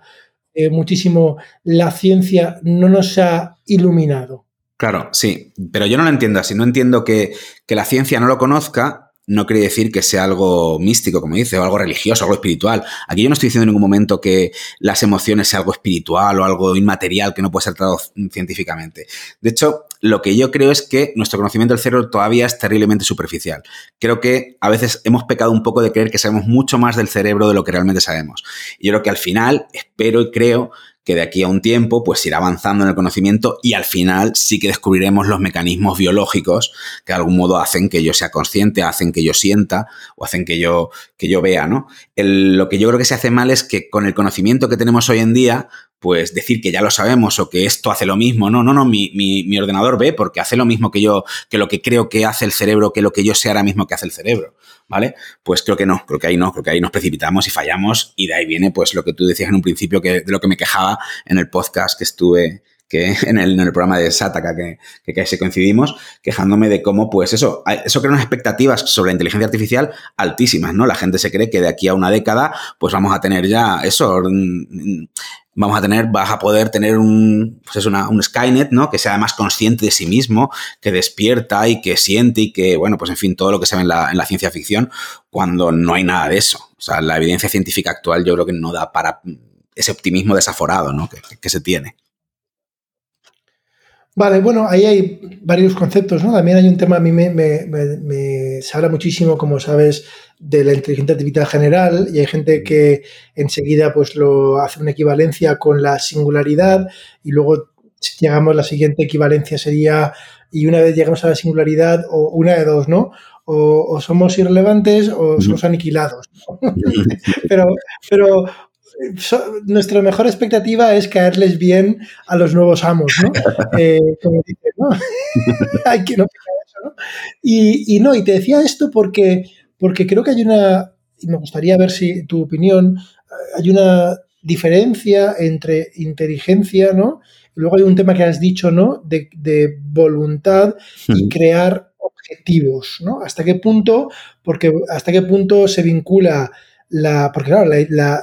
eh, muchísimo, la ciencia no nos ha iluminado?
Claro, sí, pero yo no lo entiendo así. No entiendo que, que la ciencia no lo conozca no quiere decir que sea algo místico, como dice, o algo religioso, algo espiritual. Aquí yo no estoy diciendo en ningún momento que las emociones sea algo espiritual o algo inmaterial que no puede ser tratado científicamente. De hecho, lo que yo creo es que nuestro conocimiento del cerebro todavía es terriblemente superficial. Creo que a veces hemos pecado un poco de creer que sabemos mucho más del cerebro de lo que realmente sabemos. Y yo creo que al final, espero y creo que de aquí a un tiempo pues irá avanzando en el conocimiento y al final sí que descubriremos los mecanismos biológicos que de algún modo hacen que yo sea consciente, hacen que yo sienta o hacen que yo, que yo vea, ¿no? lo que yo creo que se hace mal es que con el conocimiento que tenemos hoy en día pues decir que ya lo sabemos o que esto hace lo mismo. No, no, no, mi, mi, ordenador ve porque hace lo mismo que yo, que lo que creo que hace el cerebro, que lo que yo sé ahora mismo que hace el cerebro. ¿Vale? Pues creo que no, creo que ahí no, creo que ahí nos precipitamos y fallamos y de ahí viene pues lo que tú decías en un principio que de lo que me quejaba en el podcast que estuve que en el, en el programa de Sataka que, que casi coincidimos, quejándome de cómo, pues eso, eso crea unas expectativas sobre la inteligencia artificial altísimas, ¿no? La gente se cree que de aquí a una década, pues vamos a tener ya eso, vamos a tener, vas a poder tener un, pues es una, un Skynet, ¿no? Que sea más consciente de sí mismo, que despierta y que siente y que, bueno, pues en fin, todo lo que se ve en la, en la ciencia ficción, cuando no hay nada de eso. O sea, la evidencia científica actual yo creo que no da para ese optimismo desaforado, ¿no? Que, que se tiene.
Vale, bueno, ahí hay varios conceptos, ¿no? También hay un tema, a mí me, me, se habla muchísimo, como sabes, de la inteligencia artificial general y hay gente que enseguida pues lo hace una equivalencia con la singularidad y luego si llegamos a la siguiente equivalencia sería y una vez llegamos a la singularidad o una de dos, ¿no? O, somos irrelevantes o somos aniquilados. pero, pero nuestra mejor expectativa es caerles bien a los nuevos amos, ¿no? Eh, como dicen, ¿no? hay que no eso, ¿no? Y, no, y te decía esto porque, porque creo que hay una, y me gustaría ver si tu opinión, hay una diferencia entre inteligencia, ¿no? Y luego hay un tema que has dicho, ¿no? De, de voluntad y crear objetivos, ¿no? ¿Hasta qué punto? Porque hasta qué punto se vincula la, porque claro,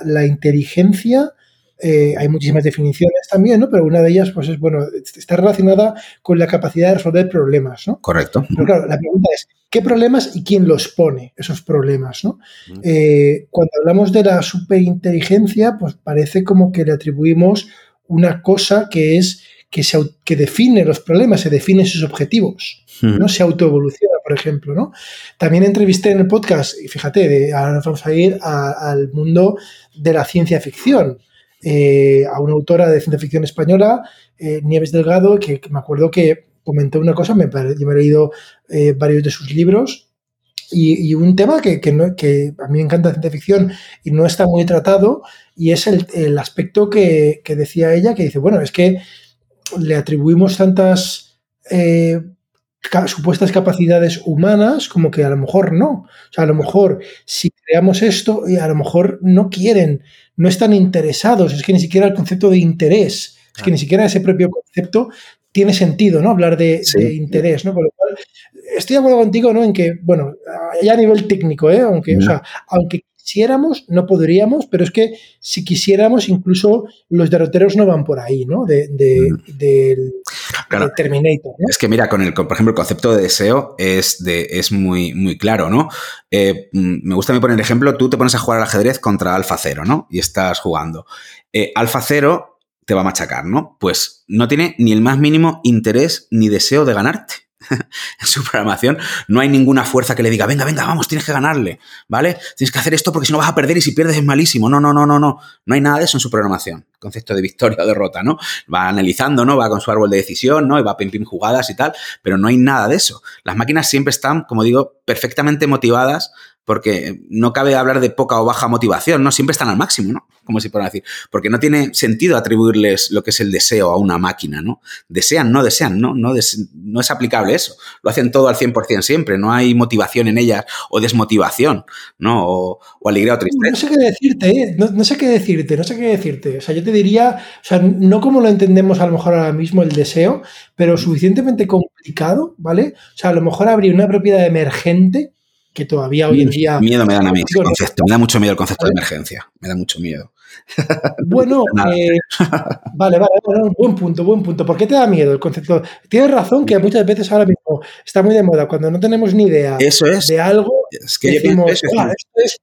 la, inteligencia, eh, hay muchísimas definiciones también, ¿no? Pero una de ellas, pues es, bueno, está relacionada con la capacidad de resolver problemas, ¿no?
Correcto.
Pero claro, la pregunta es, ¿qué problemas y quién los pone, esos problemas, ¿no? Eh, cuando hablamos de la superinteligencia, pues parece como que le atribuimos una cosa que es que, se, que define los problemas, se define sus objetivos, ¿no? Se autoevoluciona, por ejemplo, ¿no? También entrevisté en el podcast, y fíjate, ahora nos vamos a ir al mundo de la ciencia ficción, eh, a una autora de ciencia ficción española, eh, Nieves Delgado, que, me acuerdo que comentó una cosa, me, yo me he leído eh, varios de sus libros, y, un tema que, que, a mí me encanta la ciencia ficción y no está muy tratado, y es el, aspecto que, que, decía ella, que dice, bueno, es que le atribuimos tantas supuestas capacidades humanas como que a lo mejor no. O sea, a lo mejor si creamos esto, a lo mejor no quieren, no están interesados, es que ni siquiera el concepto de interés, es que ni siquiera ese propio concepto tiene sentido, ¿no? Hablar de, interés, ¿no? Con lo cual, estoy de acuerdo contigo, ¿no? En que, bueno, ya a nivel técnico, ¿eh? Aunque, o sea, aunque quisiéramos, no podríamos, pero es que si quisiéramos, incluso los derroteros no van por ahí, ¿no? De, Terminator.
Es que mira, con el, por ejemplo, el concepto de deseo es, de, es muy, muy claro, ¿no? Eh, mm, me gusta poner el ejemplo, tú te pones a jugar al ajedrez contra Alfa Cero, ¿no? Y estás jugando. Eh, Alfa Cero te va a machacar, ¿no? Pues no tiene ni el más mínimo interés ni deseo de ganarte. en su programación no hay ninguna fuerza que le diga, venga, venga, vamos, tienes que ganarle, ¿vale? Tienes que hacer esto porque si no vas a perder y si pierdes es malísimo. No, no, no, no, no. No hay nada de eso en su programación. Concepto de victoria o derrota, ¿no? Va analizando, ¿no? Va con su árbol de decisión, ¿no? Y va pim pim jugadas y tal, pero no hay nada de eso. Las máquinas siempre están, como digo, perfectamente motivadas porque no cabe hablar de poca o baja motivación, ¿no? Siempre están al máximo, ¿no? Como si puedan decir, porque no tiene sentido atribuirles lo que es el deseo a una máquina, ¿no? Desean, no desean, ¿no? No, no es aplicable eso. Lo hacen todo al 100% siempre, no hay motivación en ellas o desmotivación, ¿no? O, alegría o tristeza.
No sé qué decirte, ¿eh? no, sé qué decirte, no sé qué decirte. O sea, yo te diría, o sea, no como lo entendemos a lo mejor ahora mismo el deseo, pero suficientemente complicado, ¿vale? O sea, a lo mejor habría una propiedad emergente que todavía hoy en día...
Miedo me dan a mí ese concepto, me da mucho miedo el concepto de emergencia, me da mucho miedo.
Bueno, eh, vale, vale, buen punto, buen punto. ¿Por qué te da miedo el concepto? Tienes razón que muchas veces ahora mismo está muy de moda, cuando no tenemos ni idea
Eso es.
de algo, es que decimos, esto es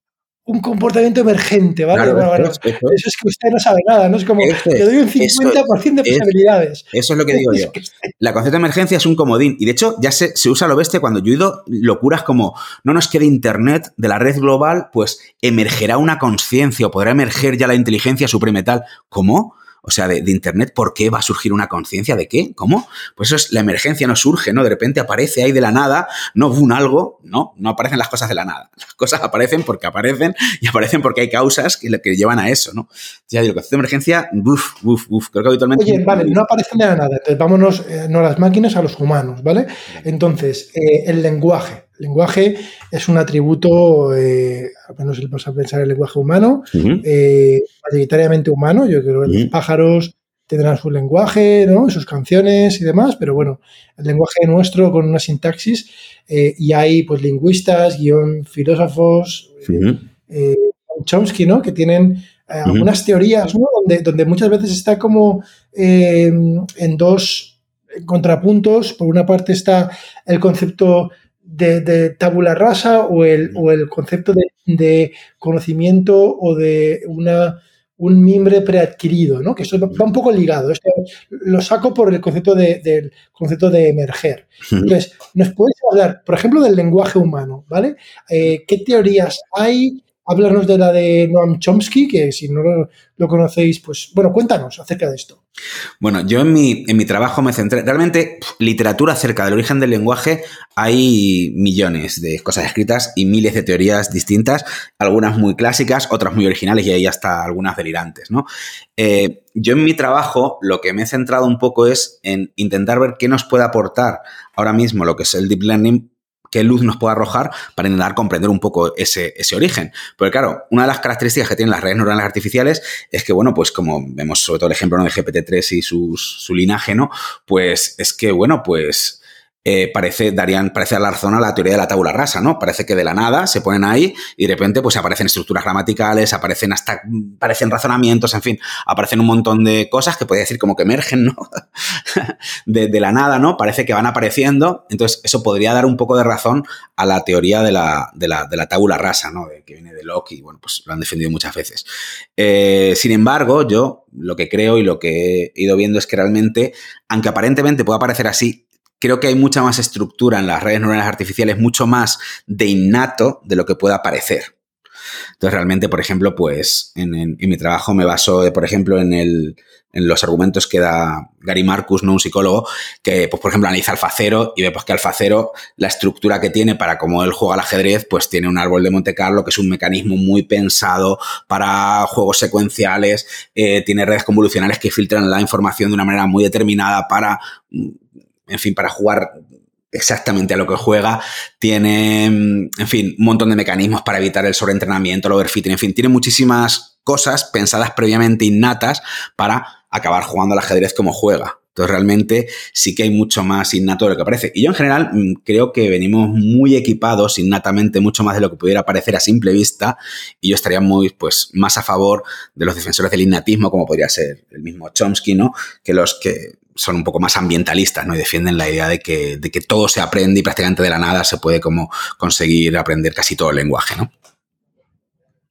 un comportamiento emergente, ¿vale? eso, es que usted no sabe nada, ¿no? Es como, te doy un 50% de posibilidades.
Eso es lo que digo yo. La concepto de emergencia es un comodín y de hecho ya se, se usa lo bestia cuando yo he oído locuras como, no nos quede Internet, de la red global, pues emergerá una conciencia o podrá emerger ya la inteligencia supreme tal. ¿Cómo? O sea, de, Internet, ¿por qué va a surgir una conciencia? ¿De qué? ¿Cómo? Pues eso es, la emergencia no surge, ¿no? De repente aparece ahí de la nada, no un algo, no, no aparecen las cosas de la nada. Las cosas aparecen porque aparecen y aparecen porque hay causas que, que llevan a eso, ¿no? Ya digo, el concepto de emergencia, uff, uff, uff, creo que habitualmente...
Oye, vale, no aparecen de la nada, entonces vámonos, eh, no a las máquinas, a los humanos, ¿vale? Entonces, eh, el lenguaje. Lenguaje es un atributo, eh, al menos vamos a pensar en el lenguaje humano, eh, mayoritariamente humano. Yo creo que los pájaros tendrán su lenguaje, ¿no? sus canciones y demás, pero bueno, el lenguaje nuestro con una sintaxis eh, y hay pues lingüistas, guion filósofos, Chomsky, ¿no? Que tienen algunas teorías, ¿no? Donde, donde muchas veces está como en dos contrapuntos. Por una parte está el concepto de, tabula rasa o el, o el concepto de, conocimiento o de una, un mimbre preadquirido, ¿no? que eso va un poco ligado. Esto lo saco por el concepto de, del concepto de emerger. Entonces, ¿nos puedes hablar, por ejemplo, del lenguaje humano? ¿vale? Eh, ¿Qué teorías hay? Hablarnos de la de Noam Chomsky, que si no lo, conocéis, pues bueno, cuéntanos acerca de esto.
Bueno, yo en mi, en mi trabajo me centré, realmente literatura acerca del origen del lenguaje hay millones de cosas escritas y miles de teorías distintas, algunas muy clásicas, otras muy originales y ahí hasta algunas delirantes, ¿no? Eh, yo en mi trabajo lo que me he centrado un poco es en intentar ver qué nos puede aportar ahora mismo lo que es el deep learning qué luz nos puede arrojar para intentar comprender un poco ese, ese, origen. Porque claro, una de las características que tienen las redes neuronales artificiales es que, bueno, pues como vemos sobre todo el ejemplo de GPT-3 y su linaje, ¿no? Pues es que, bueno, pues eh, parece, darían, parece dar la razón a la teoría de la tabula rasa, ¿no? Parece que de la nada se ponen ahí y de repente pues aparecen estructuras gramaticales, aparecen hasta, aparecen razonamientos, en fin, aparecen un montón de cosas que podría decir como que emergen, ¿no? de, la nada, ¿no? Parece que van apareciendo, entonces eso podría dar un poco de razón a la teoría de la, de la, de la tabula rasa, ¿no? que viene de Locke y bueno, pues lo han defendido muchas veces. Eh, sin embargo, yo lo que creo y lo que he ido viendo es que realmente, aunque aparentemente pueda parecer así, creo que hay mucha más estructura en las redes neuronales artificiales, mucho más de innato de lo que pueda parecer. Entonces, realmente, por ejemplo, pues en, mi trabajo me baso, por ejemplo, en, los argumentos que da Gary Marcus, ¿no? un psicólogo, que, pues, por ejemplo, analiza Alfacero y ve pues, que Alfacero, la estructura que tiene para cómo él juega al ajedrez, pues tiene un árbol de Monte Carlo, que es un mecanismo muy pensado para juegos secuenciales, eh, tiene redes convolucionales que filtran la información de una manera muy determinada para en fin, para jugar exactamente a lo que juega, tiene, en fin, un montón de mecanismos para evitar el sobreentrenamiento, el overfitting, en fin, tiene muchísimas cosas pensadas previamente innatas para acabar jugando al ajedrez como juega. Entonces realmente sí que hay mucho más innato de lo que parece. Y yo en general mm, creo que venimos muy equipados innatamente, mucho más de lo que pudiera parecer a simple vista. Y yo estaría muy, pues, más a favor de los defensores del innatismo, como podría ser el mismo Chomsky, ¿no? Que los que son un poco más ambientalistas, ¿no? Y defienden la idea de que, de que todo se aprende y prácticamente de la nada se puede como conseguir aprender casi todo el lenguaje, ¿no?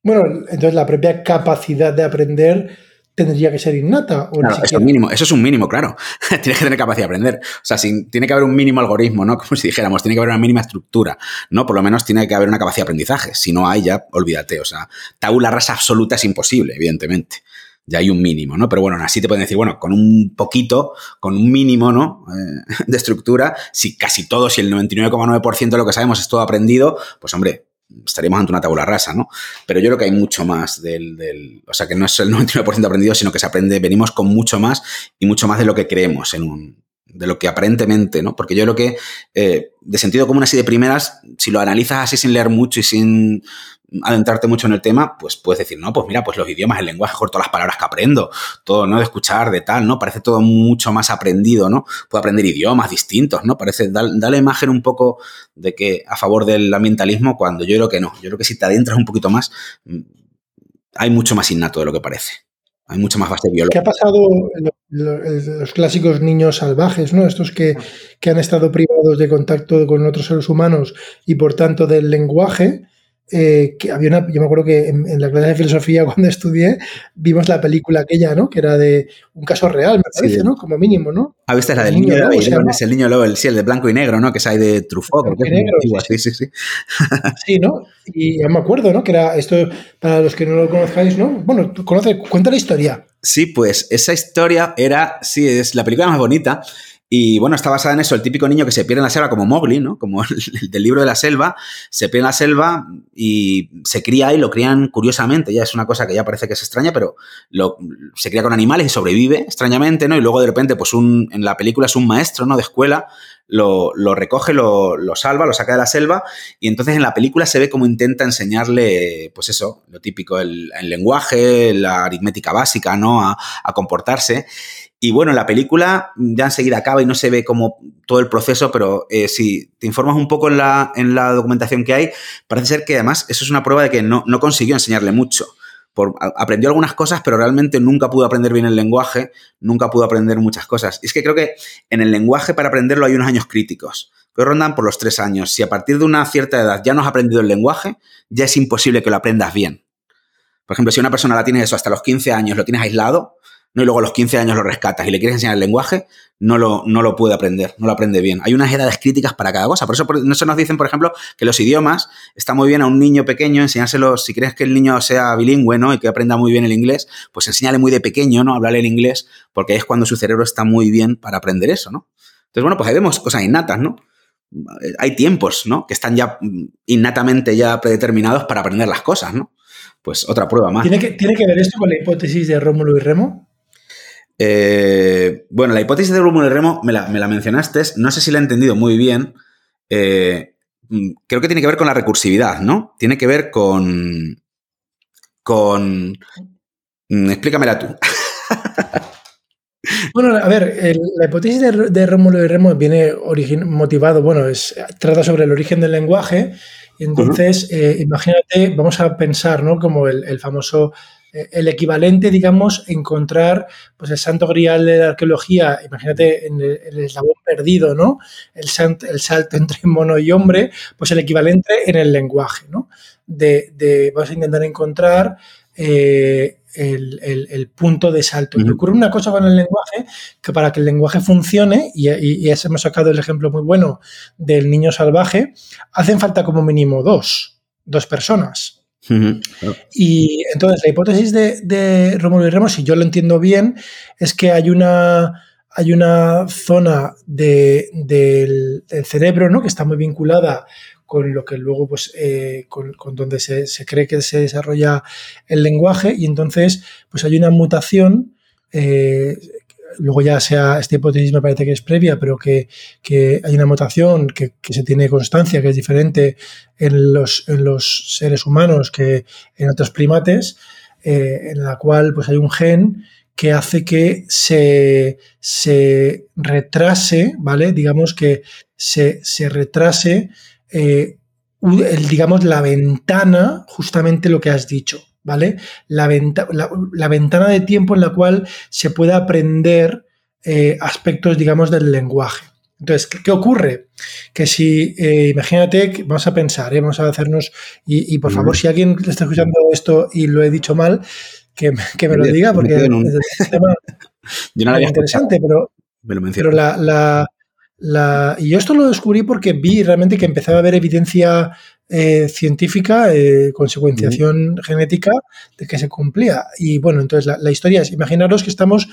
Bueno, entonces la propia capacidad de aprender tendría que ser innata.
O eso, es mínimo, eso es un mínimo, claro. Tienes que tener capacidad de aprender. O sea, tiene que haber un mínimo algoritmo, ¿no? Como si dijéramos, tiene que haber una mínima estructura, ¿no? Por lo menos tiene que haber una capacidad de aprendizaje. Si no hay, ya olvídate. O sea, tabula rasa absoluta es imposible, evidentemente ya hay un mínimo, ¿no? Pero bueno, así te pueden decir, bueno, con un poquito, con un mínimo, ¿no? Eh, de estructura, si casi todo, si el 99,9% de lo que sabemos es todo aprendido, pues hombre, estaríamos ante una tabula rasa, ¿no? Pero yo creo que hay mucho más del, del o sea, que no es el 99% aprendido, sino que se aprende, venimos con mucho más y mucho más de lo que creemos en un, de lo que aparentemente, ¿no? Porque yo creo que eh, de sentido común así de primeras, si lo analizas así sin leer mucho y sin adentrarte mucho en el tema, pues puedes decir, no, pues mira, pues los idiomas, el lenguaje, todas las palabras que aprendo, todo, ¿no? De escuchar, de tal, ¿no? Parece todo mucho más aprendido, ¿no? Puedo aprender idiomas distintos, ¿no? Parece, da, la imagen un poco de que a favor del ambientalismo, cuando yo creo que no. Yo creo que si te adentras un poquito más, mm, hay mucho más innato de lo que parece. Hay mucha más base biológica.
¿Qué ha pasado en los, clásicos niños salvajes, ¿no? Estos que, que, han estado privados de contacto con otros seres humanos y por tanto del lenguaje, eh, que había una, yo me acuerdo que en, la clase de filosofía cuando estudié vimos la película aquella, ¿no? Que era de un caso real, me parece, ¿no? Como mínimo, ¿no?
Ah, viste la del niño, lobo, es el niño lobo, el, sí, el de blanco y negro, ¿no? Que es ahí de Truffaut,
porque es negro, sí, sí, sí. Sí, ¿no? Y ya me acuerdo, ¿no? Que era esto, para los que no lo conozcáis, ¿no? Bueno, conoce, cuenta la historia.
Sí, pues esa historia era, sí, es la película más bonita. Y bueno, está basada en eso, el típico niño que se pierde en la selva como Mowgli, ¿no? Como el, del libro de la selva, se pierde en la selva y se cría ahí, lo crían curiosamente, ya es una cosa que ya parece que es extraña, pero lo, se cría con animales y sobrevive extrañamente, ¿no? Y luego de repente, pues un, en la película es un maestro, ¿no? De escuela, lo, lo recoge, lo, lo, salva, lo saca de la selva y entonces en la película se ve cómo intenta enseñarle, pues eso, lo típico, el, el lenguaje, la aritmética básica, ¿no? A, a comportarse. Y bueno, la película ya enseguida acaba y no se ve como todo el proceso, pero eh, si te informas un poco en la, en la documentación que hay, parece ser que además eso es una prueba de que no, no consiguió enseñarle mucho. Aprendió algunas cosas, pero realmente nunca pudo aprender bien el lenguaje, nunca pudo aprender muchas cosas. Y es que creo que en el lenguaje para aprenderlo hay unos años críticos, que rondan por los tres años. Si a partir de una cierta edad ya no has aprendido el lenguaje, ya es imposible que lo aprendas bien. Por ejemplo, si una persona la tienes eso hasta los 15 años, lo tienes aislado, ¿no? y luego a los 15 años lo rescatas y le quieres enseñar el lenguaje, no lo, no lo puede aprender, no lo aprende bien. Hay unas edades críticas para cada cosa. Por eso, no se nos dicen, por ejemplo, que los idiomas está muy bien a un niño pequeño enseñárselos, si crees que el niño sea bilingüe ¿no? y que aprenda muy bien el inglés, pues enséñale muy de pequeño, ¿no? Hablarle el inglés, porque es cuando su cerebro está muy bien para aprender eso, ¿no? Entonces, bueno, pues ahí vemos cosas innatas, ¿no? Hay tiempos, ¿no? Que están ya innatamente ya predeterminados para aprender las cosas, ¿no? Pues otra prueba más.
¿Tiene que, ¿Tiene que ver esto con la hipótesis de Rómulo y Remo?
Eh, bueno, la hipótesis de Rómulo y Remo me la, mencionaste, no sé si la he entendido muy bien. Eh, mm, creo que tiene que ver con la recursividad, ¿no? Tiene que ver con. con. Mm, explícamela tú.
Bueno, a ver, la hipótesis de, Rómulo y Remo viene motivado, bueno, es, trata sobre el origen del lenguaje. Entonces, eh, imagínate, vamos a pensar, ¿no? Como el famoso el equivalente, digamos, encontrar pues el santo grial de la arqueología, imagínate en el, eslabón perdido, ¿no? El, el, salto entre mono y hombre, pues el equivalente en el lenguaje, ¿no? De, de vamos a intentar encontrar eh, el, punto de salto. Y ocurre una cosa con el lenguaje, que para que el lenguaje funcione, y, y, y hemos sacado el ejemplo muy bueno del niño salvaje, hacen falta como mínimo dos, dos personas. Y entonces la hipótesis de, de Rómulo y Remo, si yo lo entiendo bien, es que hay una, hay una zona del, cerebro ¿no? que está muy vinculada con lo que luego, pues, eh, con, donde se, cree que se desarrolla el lenguaje, y entonces, pues hay una mutación eh, luego ya sea, esta hipótesis me parece que es previa, pero que, hay una mutación que, se tiene constancia, que es diferente en los, en los seres humanos que en otros primates, eh, en la cual pues hay un gen que hace que se, se retrase, ¿vale? Digamos que se, retrase, eh, digamos, la ventana, justamente lo que has dicho. ¿Vale? La, la, ventana de tiempo en la cual se puede aprender eh, aspectos, digamos, del lenguaje. Entonces, ¿qué, ocurre? Que si, eh, imagínate, vamos a pensar, ¿eh? vamos a hacernos, y, por favor, si alguien está escuchando esto y lo he dicho mal, que, me lo diga, porque es un tema interesante, pero, pero la, la, y yo esto lo descubrí porque vi realmente que empezaba a haber evidencia eh, científica, eh, consecuenciación genética, de que se cumplía. Y bueno, entonces la, historia es, imaginaros que estamos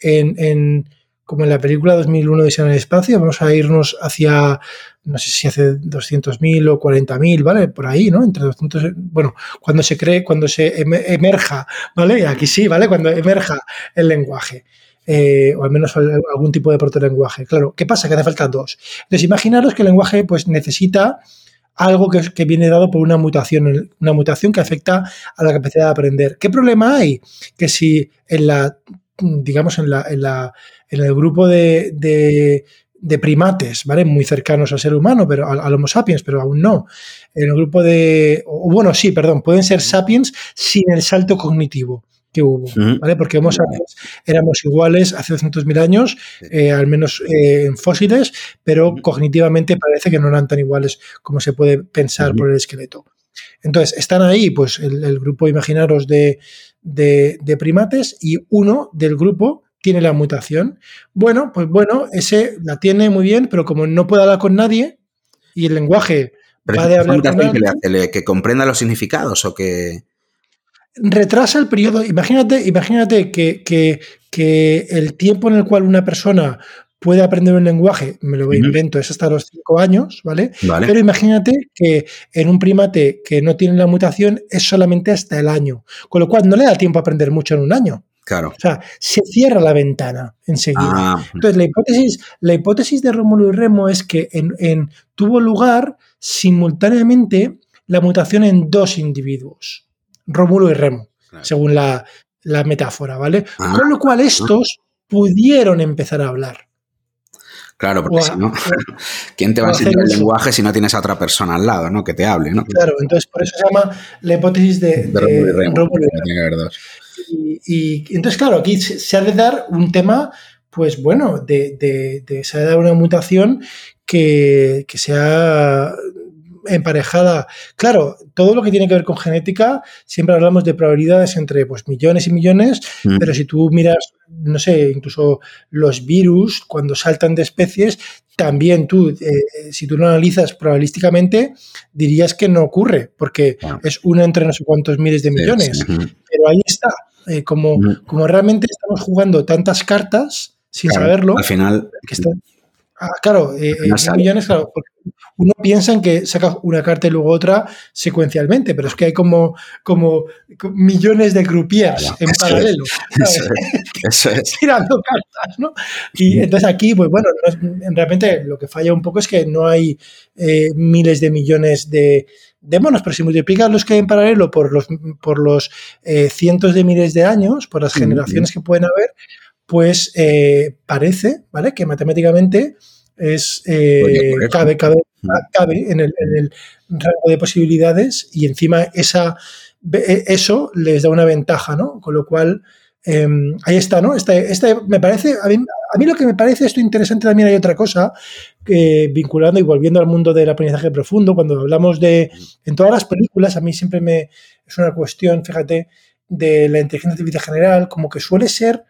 en, como en la película 2001 de en el espacio, vamos a irnos hacia, no sé si hace 200.000 o 40.000, ¿vale? Por ahí, ¿no? Entre 200, bueno, cuando se cree, cuando se emerja, ¿vale? Aquí sí, ¿vale? Cuando emerja el lenguaje. Eh, o al menos algún tipo de protolenguaje. Claro, ¿qué pasa? Que hace falta dos. Entonces, imaginaros que el lenguaje pues, necesita algo que, que, viene dado por una mutación, una mutación que afecta a la capacidad de aprender. ¿Qué problema hay? Que si en la digamos, en, la, en, la, en el grupo de, de, primates, ¿vale? Muy cercanos al ser humano, pero al, Homo sapiens, pero aún no. En el grupo de. bueno, sí, perdón, pueden ser sapiens sin el salto cognitivo que hubo, ¿vale? Porque Homo sapiens éramos iguales hace 200.000 años, eh, al menos eh, en fósiles, pero cognitivamente parece que no eran tan iguales como se puede pensar por el esqueleto. Entonces, están ahí, pues, el grupo, imaginaros, de, de, primates y uno del grupo tiene la mutación. Bueno, pues bueno, ese la tiene muy bien, pero como no puede hablar con nadie y el lenguaje
va de hablar con nadie, que, comprenda los significados o que
retrasa el periodo. Imagínate, imagínate que, que, que, el tiempo en el cual una persona puede aprender un lenguaje, me lo invento, es hasta los cinco años, ¿vale? Pero imagínate que en un primate que no tiene la mutación es solamente hasta el año, con lo cual no le da tiempo a aprender mucho en un año.
Claro.
O sea, se cierra la ventana enseguida. Ah. Entonces, la hipótesis, la hipótesis de Rómulo y Remo es que en, tuvo lugar simultáneamente la mutación en dos individuos, Rómulo y Remo, según la, metáfora, ¿vale? Ah. Con lo cual estos pudieron empezar a hablar.
Claro, porque si no, ¿quién te va a enseñar el lenguaje si no tienes a otra persona al lado, ¿no? Que te hable, ¿no?
Claro, entonces por eso se llama la hipótesis de, de, y, entonces, claro, aquí se ha de dar un tema, pues bueno, de, se ha de dar una mutación que, que sea emparejada. Claro, todo lo que tiene que ver con genética, siempre hablamos de probabilidades entre pues, millones y millones, mm. pero si tú miras, no sé, incluso los virus, cuando saltan de especies, también tú, eh, si tú lo analizas probabilísticamente, dirías que no ocurre, porque es uno entre no sé cuántos miles de millones. Pero ahí está, eh, como, mm. como realmente estamos jugando tantas cartas sin saberlo.
Al final.
Que Ah, claro, eh, eh millones, claro, uno piensa en que saca una carta y luego otra secuencialmente, pero es que hay como, como millones de croupiers en paralelo. Eso es, Tirando cartas, ¿no? Y entonces aquí, pues bueno, realmente lo que falla un poco es que no hay eh, miles de millones de, de monos, pero si multiplicas los que hay en paralelo por los, por los eh, cientos de miles de años, por las generaciones que pueden haber, pues eh, parece, ¿vale? Que matemáticamente es eh, cabe, cabe, cabe en, el, rango de posibilidades y encima esa, e, eso les da una ventaja, ¿no? Con lo cual, em, ahí está, ¿no? Este, este me parece, a mí, lo que me parece esto interesante también hay otra cosa, que vinculando y volviendo al mundo del aprendizaje profundo, cuando hablamos de, en todas las películas, a mí siempre me, es una cuestión, fíjate, de la inteligencia artificial general, como que suele ser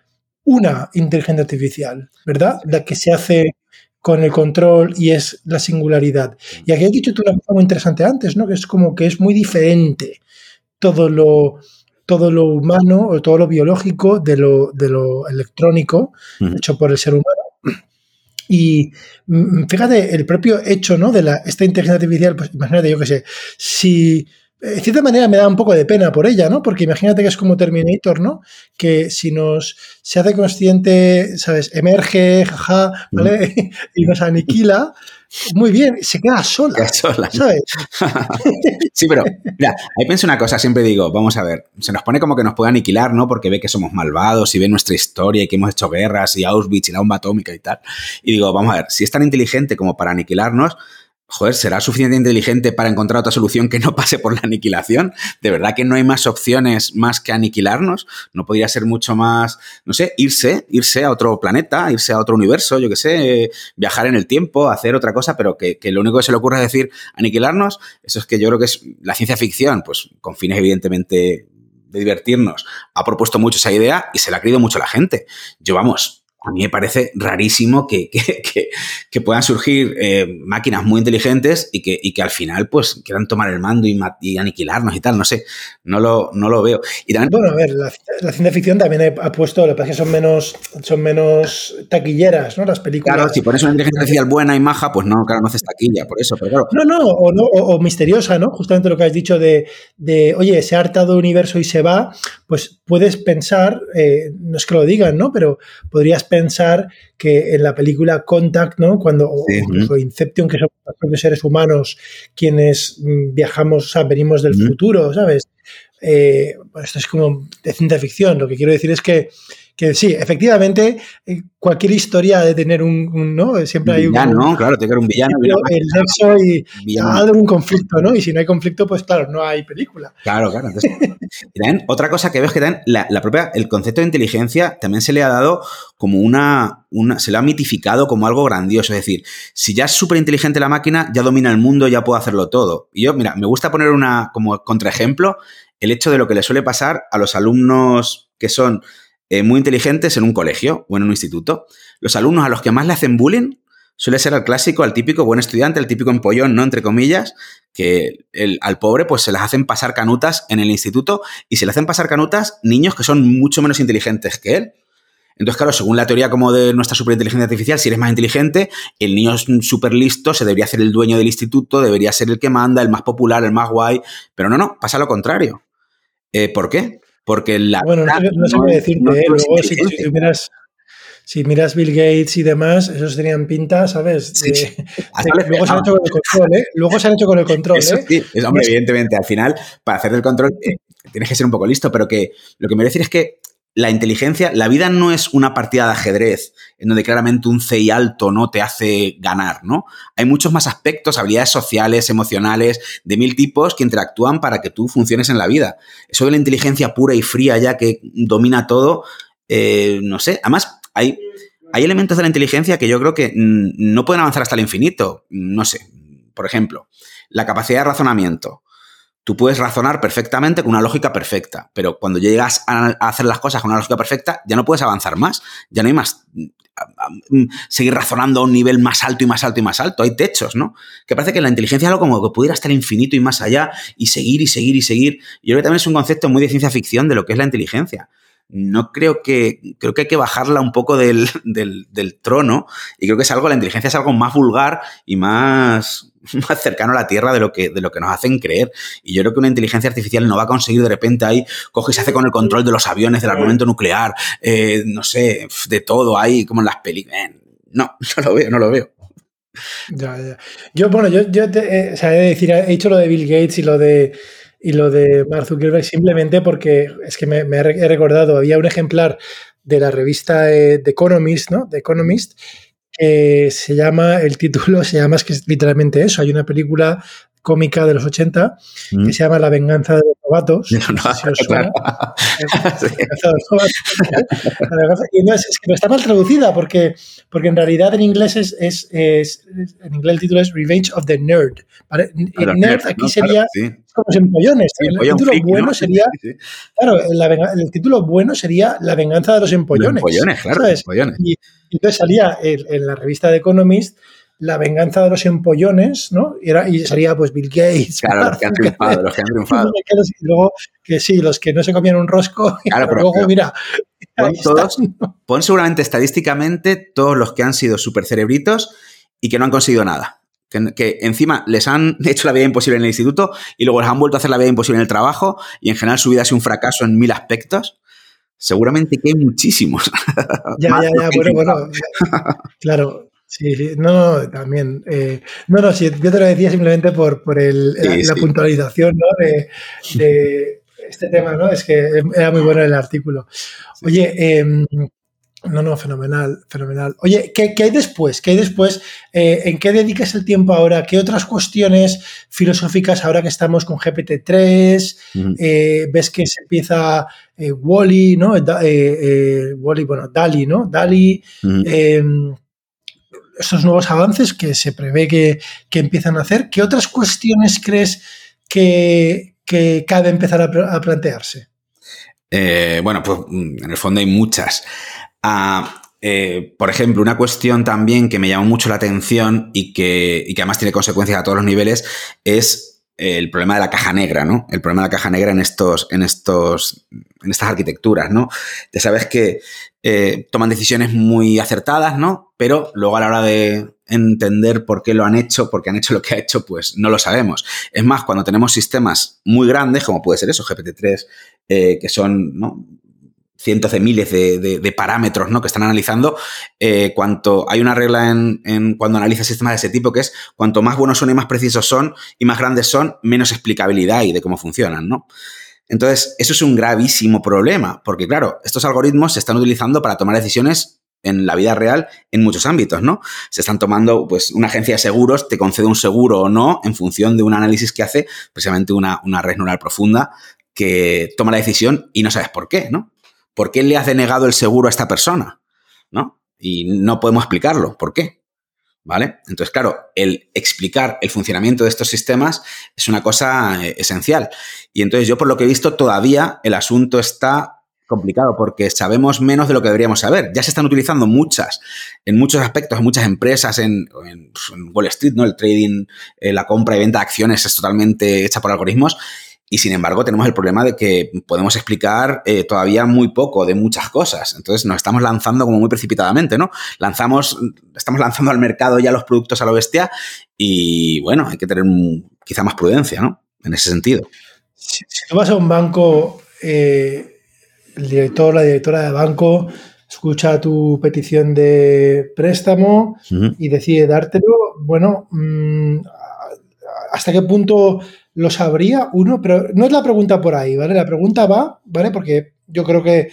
una inteligencia artificial, ¿verdad? La que se hace con el control y es la singularidad. Y aquí has dicho tú una cosa muy interesante antes, ¿no? Que es como que es muy diferente todo lo, todo lo humano o todo lo biológico de lo, de lo electrónico hecho por el ser humano. Y mm, fíjate, el propio hecho ¿no? de la, esta inteligencia artificial, pues imagínate, yo qué sé, si de cierta manera me da un poco de pena por ella, ¿no? Porque imagínate que es como Terminator, ¿no? Que si nos se hace consciente, ¿sabes? Emerge, jaja, ¿vale? y nos aniquila, muy bien, se queda sola. sola. ¿Sabes?
sí, pero mira, ahí pienso una cosa, siempre digo, vamos a ver, se nos pone como que nos puede aniquilar, ¿no? Porque ve que somos malvados y ve nuestra historia y que hemos hecho guerras y Auschwitz y la bomba atómica y tal. Y digo, vamos a ver, si es tan inteligente como para aniquilarnos, joder, ¿será suficientemente inteligente para encontrar otra solución que no pase por la aniquilación? ¿De verdad que no hay más opciones más que aniquilarnos? ¿No podría ser mucho más, no sé, irse, irse a otro planeta, irse a otro universo, yo qué sé, viajar en el tiempo, hacer otra cosa, pero que, lo único que se le ocurre es decir aniquilarnos? Eso es que yo creo que es la ciencia ficción, pues con fines evidentemente de divertirnos, ha propuesto mucho esa idea y se la ha creído mucho la gente. Yo, vamos, a mí me parece rarísimo que, puedan surgir eh, máquinas muy inteligentes y que, que, al final pues quieran tomar el mando y, aniquilarnos y tal, no sé, no lo, no lo veo. Y
bueno, a ver, la, ciencia ficción también ha puesto, lo que pasa es que son menos, son menos taquilleras, ¿no? Las películas.
Claro, si pones una inteligencia artificial buena y maja, pues no, claro, no haces taquilla, por eso, pero claro.
No, no, o, no, o, misteriosa, ¿no? Justamente lo que has dicho de, de, oye, se ha hartado el universo y se va, pues puedes pensar, eh, no es que lo digan, ¿no? Pero podrías pensar que en la película Contact, ¿no? Cuando, o Inception, que son los propios seres humanos quienes mm, viajamos, o sea, venimos del futuro, ¿sabes? Eh, esto es como de ciencia ficción. Lo que quiero decir es que que sí, efectivamente, eh, cualquier historia de tener un, ¿no? Siempre hay
un villano, claro, tener un villano.
El nexo y algo un conflicto, ¿no? Y si no hay conflicto, pues claro, no hay película.
Claro, claro. otra cosa que veo es que también la, propia, el concepto de inteligencia también se le ha dado como una, una, se le ha mitificado como algo grandioso. Es decir, si ya es súper inteligente la máquina, ya domina el mundo, ya puede hacerlo todo. Y yo, mira, me gusta poner una, como contraejemplo, el hecho de lo que le suele pasar a los alumnos que son eh, muy inteligentes en un colegio o en un instituto. Los alumnos a los que más le hacen bullying suele ser al clásico, al típico buen estudiante, al típico empollón, ¿no? Entre comillas, que el, al pobre pues se las hacen pasar canutas en el instituto y se le hacen pasar canutas niños que son mucho menos inteligentes que él. Entonces, claro, según la teoría como de nuestra superinteligencia artificial, si eres más inteligente, el niño es súper listo, se debería hacer el dueño del instituto, debería ser el que manda, el más popular, el más guay, pero no, no, pasa lo contrario. Eh, ¿Por qué? Porque la.
Bueno, no, sé qué decirte, ¿eh? luego si, miras. Si miras Bill Gates y demás, esos tenían pinta, ¿sabes? luego se han hecho con el control, ¿eh? Luego se han hecho con el control,
¿eh? Sí, es, hombre, evidentemente, al final, para hacer el control, eh, tienes que ser un poco listo, pero que lo que me voy a decir es que la inteligencia, la vida no es una partida de ajedrez en donde claramente un CI alto no te hace ganar, ¿no? Hay muchos más aspectos, habilidades sociales, emocionales, de mil tipos que interactúan para que tú funciones en la vida. Eso de la inteligencia pura y fría ya que domina todo, eh, no sé, además hay, hay elementos de la inteligencia que yo creo que no pueden avanzar hasta el infinito. No sé, por ejemplo, la capacidad de razonamiento. Tú puedes razonar perfectamente con una lógica perfecta, pero cuando llegas a hacer las cosas con una lógica perfecta, ya no puedes avanzar más, ya no hay más mm, seguir razonando a un nivel más alto y más alto y más alto. Hay techos, ¿no? Que parece que la inteligencia es algo como que pudiera estar infinito y más allá y seguir y seguir y seguir. Yo creo que también es un concepto muy de ciencia ficción de lo que es la inteligencia. No creo que, creo que hay que bajarla un poco del, del, trono y creo que es algo, la inteligencia es algo más vulgar y más, más cercano a la Tierra de lo, que, de lo que nos hacen creer. Y yo creo que una inteligencia artificial no va a conseguir de repente ahí, coge y se hace con el control de los aviones, del armamento nuclear, eh, no sé, de todo ahí, como en las películas. No, no lo veo, no lo veo.
Ya, ya. Yo, bueno, yo, yo te, eh, sea, he, de decir, he dicho lo de Bill Gates y lo de y lo de Mark Zuckerberg simplemente porque es que me, he recordado, había un ejemplar de la revista The Economist, ¿no? The Economist, se llama, el título se llama, es que es literalmente eso, hay una película cómica de los 80 que mm. se llama La venganza de los novatos. y no, es, que está mal traducida porque, porque en realidad en inglés es, es, en inglés el título es Revenge of the Nerd. El nerd aquí sería como los empollones. el, título bueno sería claro, el título bueno sería La venganza de los empollones.
empollones, claro, empollones.
Y, entonces salía en, la revista de Economist la venganza de los empollones, ¿no? Y, era, y sería pues Bill Gates.
Claro, los que han triunfado, los que han triunfado.
Y luego, que sí, los que no se comían un rosco. Claro, pero, luego, mira.
Pon, todos, pon seguramente estadísticamente todos los que han sido super cerebritos y que no han conseguido nada. Que, que, encima les han hecho la vida imposible en el instituto y luego les han vuelto a hacer la vida imposible en el trabajo y en general su vida ha sido un fracaso en mil aspectos. Seguramente que hay muchísimos.
Ya, ya, ya, bueno, bueno. Claro, sí, sí. No, no, también. Eh, no, no, sí, yo te lo decía simplemente por, por el, la, puntualización ¿no? de, de, este tema, ¿no? Es que era muy bueno el artículo. Oye, eh, no, no, fenomenal, fenomenal. Oye, ¿qué, hay después? ¿Qué hay después? Eh, ¿En qué dedicas el tiempo ahora? ¿Qué otras cuestiones filosóficas ahora que estamos con GPT-3? Eh, ¿Ves que se empieza eh, Wally, ¿no? Wally, bueno, DALI, ¿no? DALI. Em, estos nuevos avances que se prevé que, empiezan a hacer. ¿Qué otras cuestiones crees que, que cabe empezar a, plantearse?
bueno, pues mm, en el fondo hay muchas. Ah, eh, por ejemplo, una cuestión también que me llamó mucho la atención y que, y que además tiene consecuencias a todos los niveles es el problema de la caja negra, ¿no? El problema de la caja negra en estos, en estos, en estas arquitecturas, ¿no? Ya sabes que eh, toman decisiones muy acertadas, ¿no? Pero luego a la hora de entender por qué lo han hecho, por qué han hecho lo que ha hecho, pues no lo sabemos. Es más, cuando tenemos sistemas muy grandes, como puede ser eso, GPT-3, eh, que son, cientos de miles de, parámetros ¿no? que están analizando, eh, cuanto hay una regla en, cuando analiza sistemas de ese tipo que es cuanto más buenos son y más precisos son y más grandes son, menos explicabilidad y de cómo funcionan, ¿no? Entonces, eso es un gravísimo problema, porque claro, estos algoritmos se están utilizando para tomar decisiones en la vida real en muchos ámbitos, ¿no? Se están tomando, pues, una agencia de seguros te concede un seguro o no en función de un análisis que hace precisamente una, una red neural profunda que toma la decisión y no sabes por qué, ¿no? ¿Por qué le has denegado el seguro a esta persona? ¿No? Y no podemos explicarlo. ¿Por qué? ¿Vale? Entonces, claro, el explicar el funcionamiento de estos sistemas es una cosa eh, esencial. Y entonces yo, por lo que he visto, todavía el asunto está complicado porque sabemos menos de lo que deberíamos saber. Ya se están utilizando muchas, en muchos aspectos, en muchas empresas, en, pues, Wall Street, ¿no? El trading, eh, la compra y venta de acciones es totalmente hecha por algoritmos y sin embargo, tenemos el problema de que podemos explicar eh, todavía muy poco de muchas cosas. Entonces, nos estamos lanzando como muy precipitadamente, ¿no? Lanzamos, estamos lanzando al mercado ya los productos a lo bestia y, bueno, hay que tener quizá más prudencia, ¿no? En ese sentido.
Si, tú vas a un banco, eh, el director, la directora de banco escucha tu petición de préstamo y decide dártelo, bueno, mm, ¿hasta qué punto lo sabría uno, pero no es la pregunta por ahí, ¿vale? La pregunta va, ¿vale? Porque yo creo que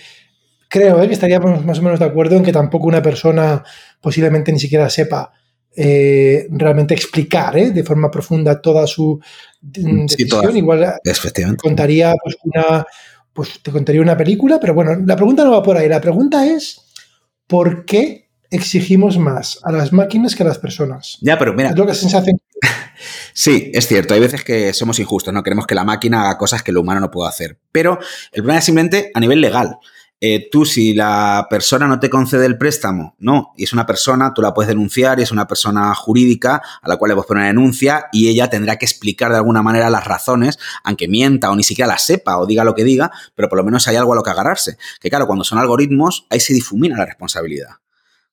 creo ¿eh? que estaríamos más o menos de acuerdo en que tampoco una persona posiblemente ni siquiera sepa eh, realmente explicar ¿eh? de forma profunda toda su mm, decisión. Igual contaría pues, una, pues te contaría una película, pero bueno, la pregunta no va por ahí. La pregunta es ¿por qué exigimos más a las máquinas que a las personas?
Ya, pero mira.
Es lo que sensación.
Sí, es cierto. Hay veces que somos injustos, no queremos que la máquina haga cosas que el humano no puede hacer. Pero el problema es simplemente a nivel legal. Eh, tú, si la persona no te concede el préstamo, no, y es una persona, tú la puedes denunciar y es una persona jurídica a la cual le puedes poner una denuncia y ella tendrá que explicar de alguna manera las razones, aunque mienta o ni siquiera las sepa o diga lo que diga, pero por lo menos hay algo a lo que agarrarse. Que claro, cuando son algoritmos, ahí se difumina la responsabilidad.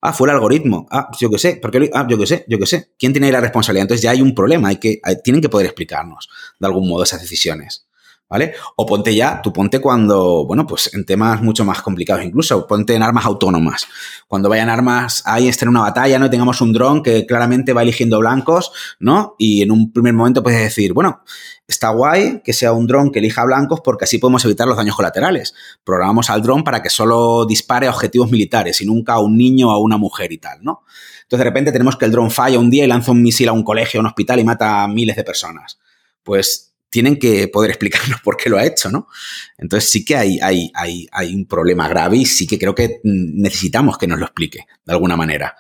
Ah, fue el algoritmo. Ah, yo qué sé. Porque, ah, yo qué sé, yo qué sé. ¿Quién tiene ahí la responsabilidad? Entonces ya hay un problema. Hay que, tienen que poder explicarnos de algún modo esas decisiones. ¿Vale? O ponte ya, tú ponte cuando, bueno, pues en temas mucho más complicados incluso, ponte en armas autónomas. Cuando vayan armas, ahí estén en una batalla, ¿no? tengamos un dron que claramente va eligiendo blancos, ¿no? Y en un primer momento puedes decir, bueno, está guay que sea un dron que elija blancos porque así podemos evitar los daños colaterales. Programamos al dron para que solo dispare a objetivos militares y nunca a un niño o a una mujer y tal, ¿no? Entonces de repente tenemos que el dron falla un día y lanza un misil a un colegio, a un hospital y mata a miles de personas. Pues tienen que poder explicarnos por qué lo ha hecho, ¿no? Entonces sí que hay, hay, hay, hay un problema grave y sí que creo que necesitamos que nos lo explique de alguna manera.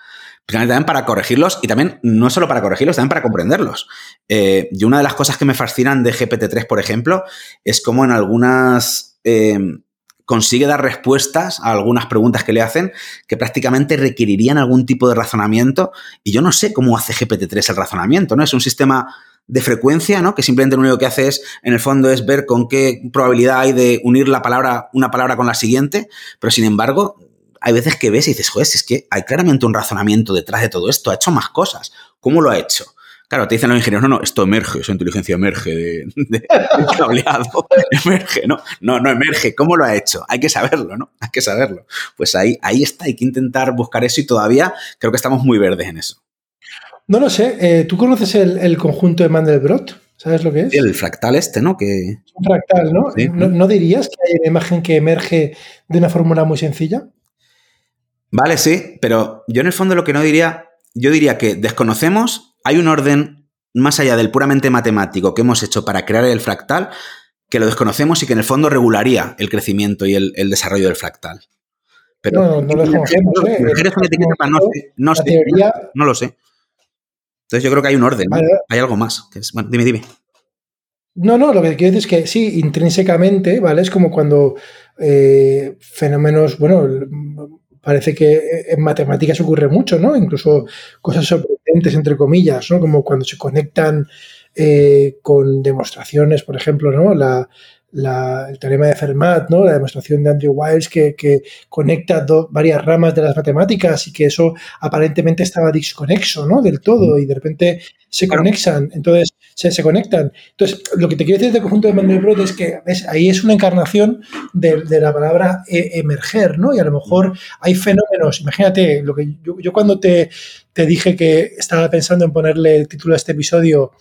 también para corregirlos y también no solo para corregirlos, también para comprenderlos. Eh, y una de las cosas que me fascinan de GPT-3, por ejemplo, es cómo en algunas... Eh, consigue dar respuestas a algunas preguntas que le hacen que prácticamente requerirían algún tipo de razonamiento y yo no sé cómo hace GPT-3 el razonamiento, ¿no? Es un sistema de frecuencia, ¿no? Que simplemente lo único que hace es, en el fondo, es ver con qué probabilidad hay de unir la palabra, una palabra con la siguiente, pero sin embargo, hay veces que ves y dices, joder, es que hay claramente un razonamiento detrás de todo esto, ha hecho más cosas. ¿Cómo lo ha hecho? Claro, te dicen los ingenieros, no, no, esto emerge, esa inteligencia emerge de, de, cableado, emerge, no, no, no emerge. ¿Cómo lo ha hecho? Hay que saberlo, ¿no? Hay que saberlo. Pues ahí, ahí está, hay que intentar buscar eso y todavía creo que estamos muy verdes en eso.
No lo sé. Eh, ¿Tú conoces el, conjunto de Mandelbrot? ¿Sabes lo que es?
El fractal este, ¿no? Que...
Un fractal, ¿no? ¿no? dirías que hay una imagen que emerge de una fórmula muy sencilla?
Vale, sí, pero yo en el fondo lo que no diría, yo diría que desconocemos, hay un orden más allá del puramente matemático que hemos hecho para crear el fractal, que lo desconocemos y que en el fondo regularía el crecimiento y el, desarrollo del fractal.
Pero no, no lo desconocemos. ¿eh?
no, no, no lo sé. Entonces yo creo que hay un orden, hay algo más. bueno, dime, dime.
No, no, lo que quiero decir es que sí, intrínsecamente, ¿vale? Es como cuando eh, fenómenos, bueno, parece que en matemáticas ocurre mucho, ¿no? Incluso cosas sorprendentes, entre comillas, ¿no? Como cuando se conectan eh, con demostraciones, por ejemplo, ¿no? La, el teorema de Fermat, ¿no? la demostración de Andrew Wiles que, conecta varias ramas de las matemáticas y que eso aparentemente estaba desconexo ¿no? del todo y de repente se conectan, entonces se, se, conectan. Entonces, lo que te quiero decir del conjunto de Mandelbrot es que ahí es una encarnación de, la palabra e, emerger, ¿no? Y a lo mejor hay fenómenos, imagínate, lo que yo, yo cuando te, te dije que estaba pensando en ponerle el título a este episodio,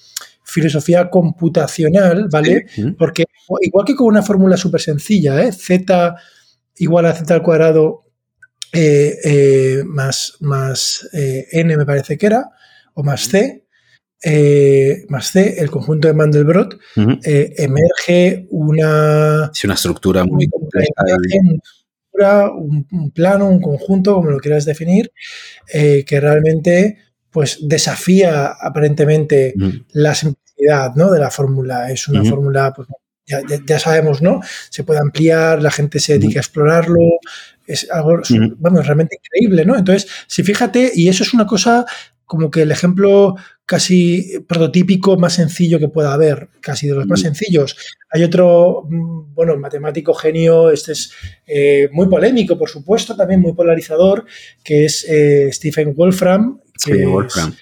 filosofía computacional, ¿vale? Porque igual que con una fórmula súper sencilla, ¿eh? Z igual a Z al cuadrado eh, eh, más, más N me parece que era, o más C, más C, el conjunto de Mandelbrot, emerge una...
Sí, una estructura muy compleja.
Un, un, plano, un conjunto, como lo quieras definir, que realmente pues desafía aparentemente la ¿no? de la fórmula. Es una fórmula, pues, ya, sabemos, ¿no? Se puede ampliar, la gente se dedica a explorarlo, es algo, vamos, realmente increíble, ¿no? Entonces, si fíjate, y eso es una cosa como que el ejemplo casi prototípico más sencillo que pueda haber, casi de los más sencillos. Hay otro, mm, bueno, matemático genio, este es eh, muy polémico, por supuesto, también muy polarizador, que es eh, Stephen Wolfram,
Sí, Wolfram,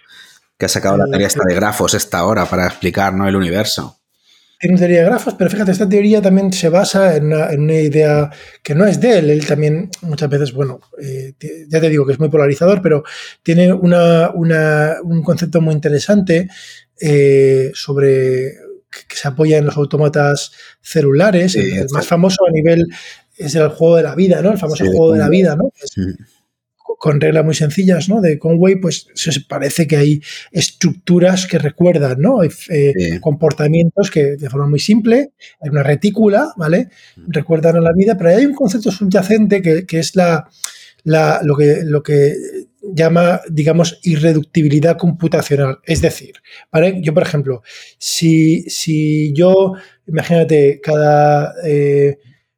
que ha sacado la teoría esta de grafos esta hora para explicar ¿no? el universo.
Tiene una teoría de grafos, pero fíjate, esta teoría también se basa en una, idea que no es de él. Él también muchas veces, bueno, eh, ya te digo que es muy polarizador, pero tiene una, un concepto muy interesante eh, sobre que se apoya en los autómatas celulares. el, más famoso a nivel es el juego de la vida, ¿no? El famoso juego de la vida, ¿no? Con reglas muy sencillas, ¿no? De Conway, pues se parece que hay estructuras que recuerdan, ¿no? Eh, comportamientos que de forma muy simple, hay una retícula, ¿vale? Mm. Recuerdan a la vida, pero hay un concepto subyacente que, es la, lo, que, lo que llama, digamos, irreductibilidad computacional. Es decir, ¿vale? Yo, por ejemplo, si, si yo, imagínate, cada, eh,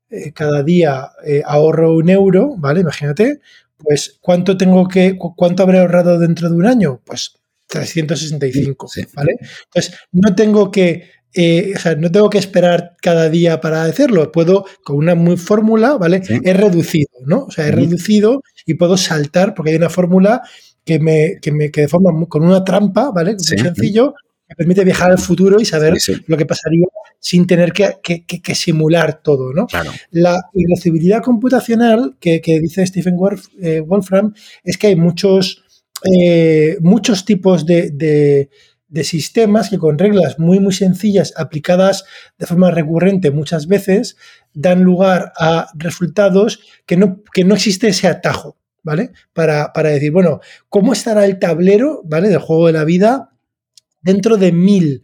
eh, cada día ahorro un euro, ¿vale? Imagínate, pues ¿cuánto tengo que, cuánto habré ahorrado dentro de un año? Pues 365, ¿vale? Entonces, no tengo que eh, o sea, no tengo que esperar cada día para hacerlo. Puedo, con una muy fórmula, ¿vale? He reducido, ¿no? O sea, he reducido y puedo saltar porque hay una fórmula que me, que me que de forma con una trampa, ¿vale? Muy sencillo, me permite viajar al futuro y saber lo que pasaría sin tener que, simular todo. ¿no? La irreducibilidad computacional que, dice Stephen eh, Wolfram es que hay muchos, eh, muchos tipos de, sistemas que con reglas muy, muy sencillas aplicadas de forma recurrente muchas veces dan lugar a resultados que no, que no existe ese atajo. ¿Vale? Para, para decir, bueno, ¿cómo estará el tablero, ¿vale? Del juego de la vida dentro de mil,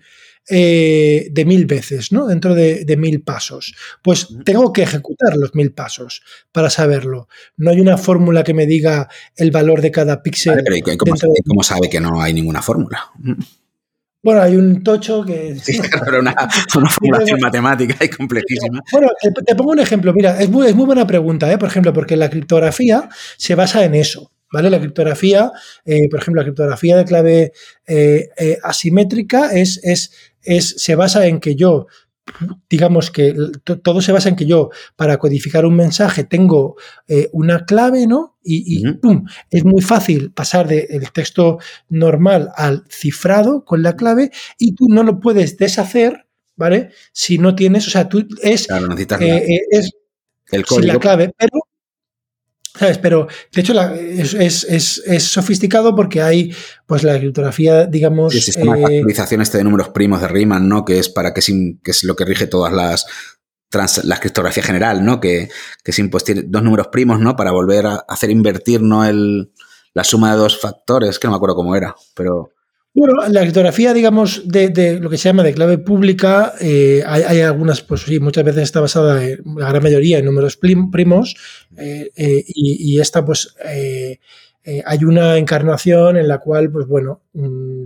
eh, de mil veces, ¿no? Dentro de, mil pasos. Pues tengo que ejecutar los mil pasos para saberlo. No hay una fórmula que me diga el valor de cada píxel.
cómo, sabe que no hay ninguna fórmula?
Bueno, hay un tocho que...
Sí, pero una, formulación matemática y complejísima.
Bueno, te, pongo un ejemplo. Mira, es muy, es muy buena pregunta, ¿eh? por ejemplo, porque la criptografía se basa en eso. ¿Vale? La criptografía, eh, por ejemplo, la criptografía de clave eh, eh, asimétrica es, es, es, se basa en que yo, digamos que todo se basa en que yo, para codificar un mensaje, tengo una clave, ¿no? Y, ¡pum! es muy fácil pasar del texto normal al cifrado con la clave y tú no lo puedes deshacer, ¿vale? Si no tienes, o sea, tú es, es el código. la clave, pero ¿Sabes? Pero de hecho es, sofisticado porque hay pues la criptografía, digamos.
el sistema de eh, factorización este de números primos de Riemann, ¿no? Que es para que, que es lo que rige todas las. la criptografía general, ¿no? Que, que pues, tiene dos números primos, ¿no? Para volver a hacer invertir, ¿no? El, la suma de dos factores, que no me acuerdo cómo era, pero.
Bueno, la criptografía, digamos, de, lo que se llama de clave pública, eh, hay, algunas, pues sí, muchas veces está basada, en, la gran mayoría, en números primos, eh, eh, y, esta, pues, hay una encarnación en la cual, pues bueno, mm,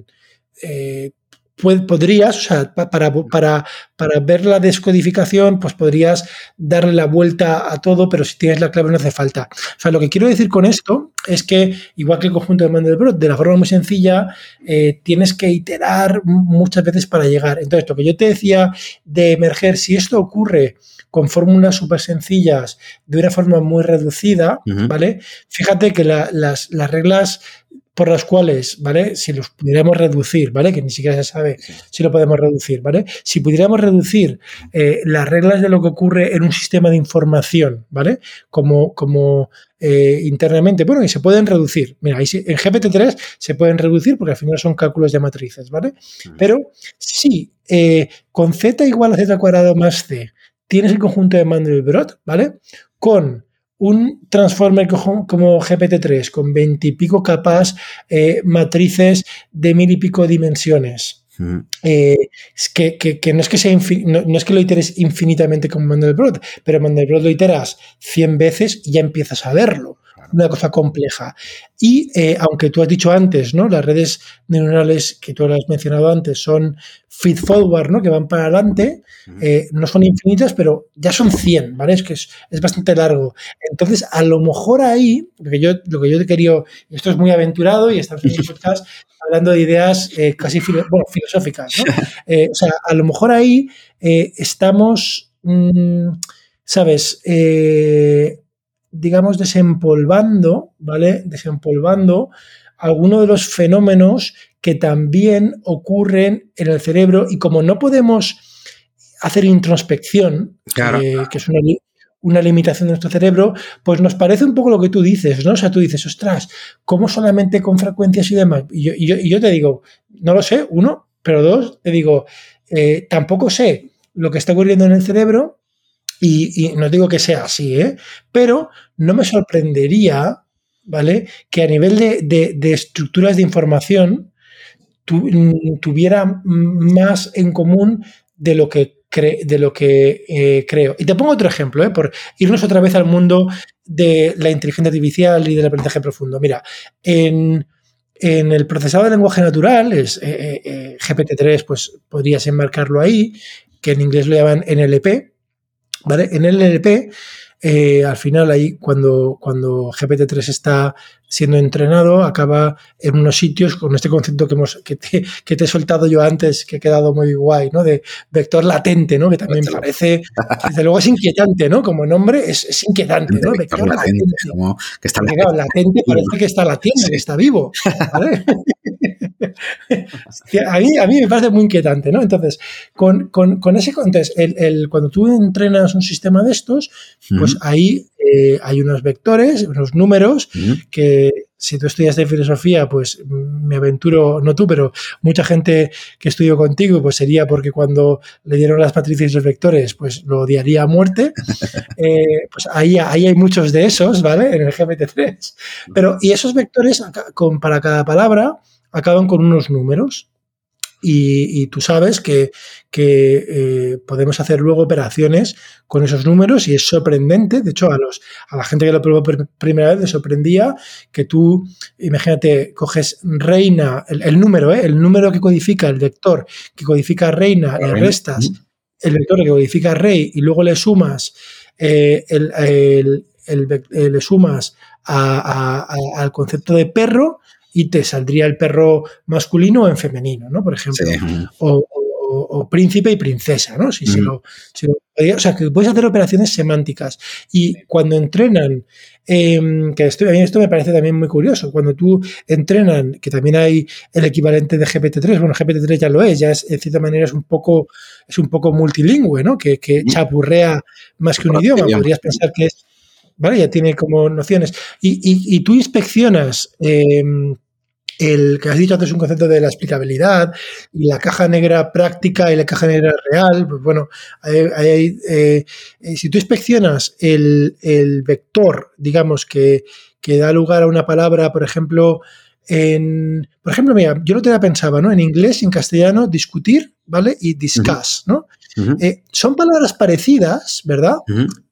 podrías, o sea, para, para, para, ver la descodificación, pues podrías darle la vuelta a todo, pero si tienes la clave no hace falta. O sea, lo que quiero decir con esto es que, igual que el conjunto de Mandelbrot, de la forma muy sencilla, eh, tienes que iterar muchas veces para llegar. Entonces, lo que yo te decía de emerger, si esto ocurre con fórmulas súper sencillas de una forma muy reducida, ¿vale? Fíjate que las, las reglas por las cuales, ¿vale? Si los pudiéramos reducir, ¿vale? Que ni siquiera se sabe si lo podemos reducir, ¿vale? Si pudiéramos reducir eh, las reglas de lo que ocurre en un sistema de información, ¿vale? Como, como eh, internamente, bueno, y se pueden reducir. Mira, en GPT-3 se pueden reducir porque al final son cálculos de matrices, ¿vale? Pero si eh, con z igual a z cuadrado más c tienes el conjunto de Mandelbrot, ¿vale? Con un transformer como GPT-3 con veintipico capas, eh, matrices de mil y pico dimensiones. Mm. Eh, que, no, es que sea no, es que lo iteres infinitamente como Mandelbrot, pero Mandelbrot lo iteras 100 veces y ya empiezas a verlo una cosa compleja. Y eh, aunque tú has dicho antes, ¿no? Las redes neuronales que tú has mencionado antes son feed forward, ¿no? Que van para adelante, eh, no son infinitas, pero ya son 100, ¿vale? Es que es, bastante largo. Entonces, a lo mejor ahí, lo que yo, lo que yo te quería, esto es muy aventurado y estamos en un podcast hablando de ideas eh, casi filosóficas, ¿no? o sea, a lo mejor ahí estamos, mm, ¿sabes? Digamos, desempolvando, ¿vale? Desempolvando algunos de los fenómenos que también ocurren en el cerebro y como no podemos hacer introspección, eh, que es una, limitación de nuestro cerebro, pues nos parece un poco lo que tú dices, ¿no? O sea, tú dices, ostras, ¿cómo solamente con frecuencias y demás? Y yo, te digo, no lo sé, uno, pero dos, te digo, eh, tampoco sé lo que está ocurriendo en el cerebro y, no digo que sea así, ¿eh? pero no me sorprendería, ¿vale? Que a nivel de, estructuras de información mm, tuviera más en común de lo que, de lo que eh, creo. Y te pongo otro ejemplo, ¿eh? por irnos otra vez al mundo de la inteligencia artificial y del aprendizaje profundo. Mira, en, el procesado de lenguaje natural, es, eh, GPT-3, pues podrías enmarcarlo ahí, que en inglés lo llaman NLP, en el LLP, eh, al final ahí cuando, cuando GPT-3 está siendo entrenado, acaba en unos sitios con este concepto que, hemos, que, te, he soltado yo antes, que ha quedado muy guay, ¿no? De vector latente, ¿no? Que también parece, desde luego es inquietante, ¿no? Como nombre es, inquietante, ¿no? Vector, latente. que está latente. parece que está latiendo, que está vivo. a, mí, a mí me parece muy inquietante, ¿no? Entonces, con, ese entonces, el, cuando tú entrenas un sistema de estos, pues ahí eh, hay unos vectores, unos números que si tú estudias de filosofía, pues me aventuro, no tú, pero mucha gente que estudió contigo, pues sería porque cuando le dieron las matrices y los vectores, pues lo odiaría a muerte. Eh, pues ahí, ahí hay muchos de esos, ¿vale? En el GPT-3. Pero, y esos vectores, con, para cada palabra, acaban con unos números. Y, tú sabes que, eh, podemos hacer luego operaciones con esos números y es sorprendente. De hecho, a, los, a la gente que lo probó por primera vez le sorprendía que tú, imagínate, coges reina, el, número, ¿eh? el número que codifica el vector, que codifica reina, le restas el vector que codifica rey y luego le sumas eh, el, le sumas al concepto de perro y te saldría el perro masculino o en femenino, ¿no? Por ejemplo. O, príncipe y princesa, ¿no? Si, lo, o sea, que puedes hacer operaciones semánticas. Y cuando entrenan, em, que esto, a mí esto me parece también muy curioso, cuando tú entrenan, que también hay el equivalente de GPT-3, bueno, GPT-3 ya lo es, ya es, en cierta manera es un poco, es un poco multilingüe, ¿no? Que, que chapurrea más que un idioma. Podrías pensar que es ¿vale? Ya tiene como nociones. Y, tú inspeccionas em, el que has dicho antes un concepto de la explicabilidad y la caja negra práctica y la caja negra real, pues bueno, eh, eh, si tú inspeccionas el, vector, digamos, que, da lugar a una palabra, por ejemplo, en, por ejemplo, mira, yo lo te pensaba, ¿no? En inglés y en castellano, discutir, ¿vale? Y discuss, ¿no? Eh, son palabras parecidas, ¿verdad?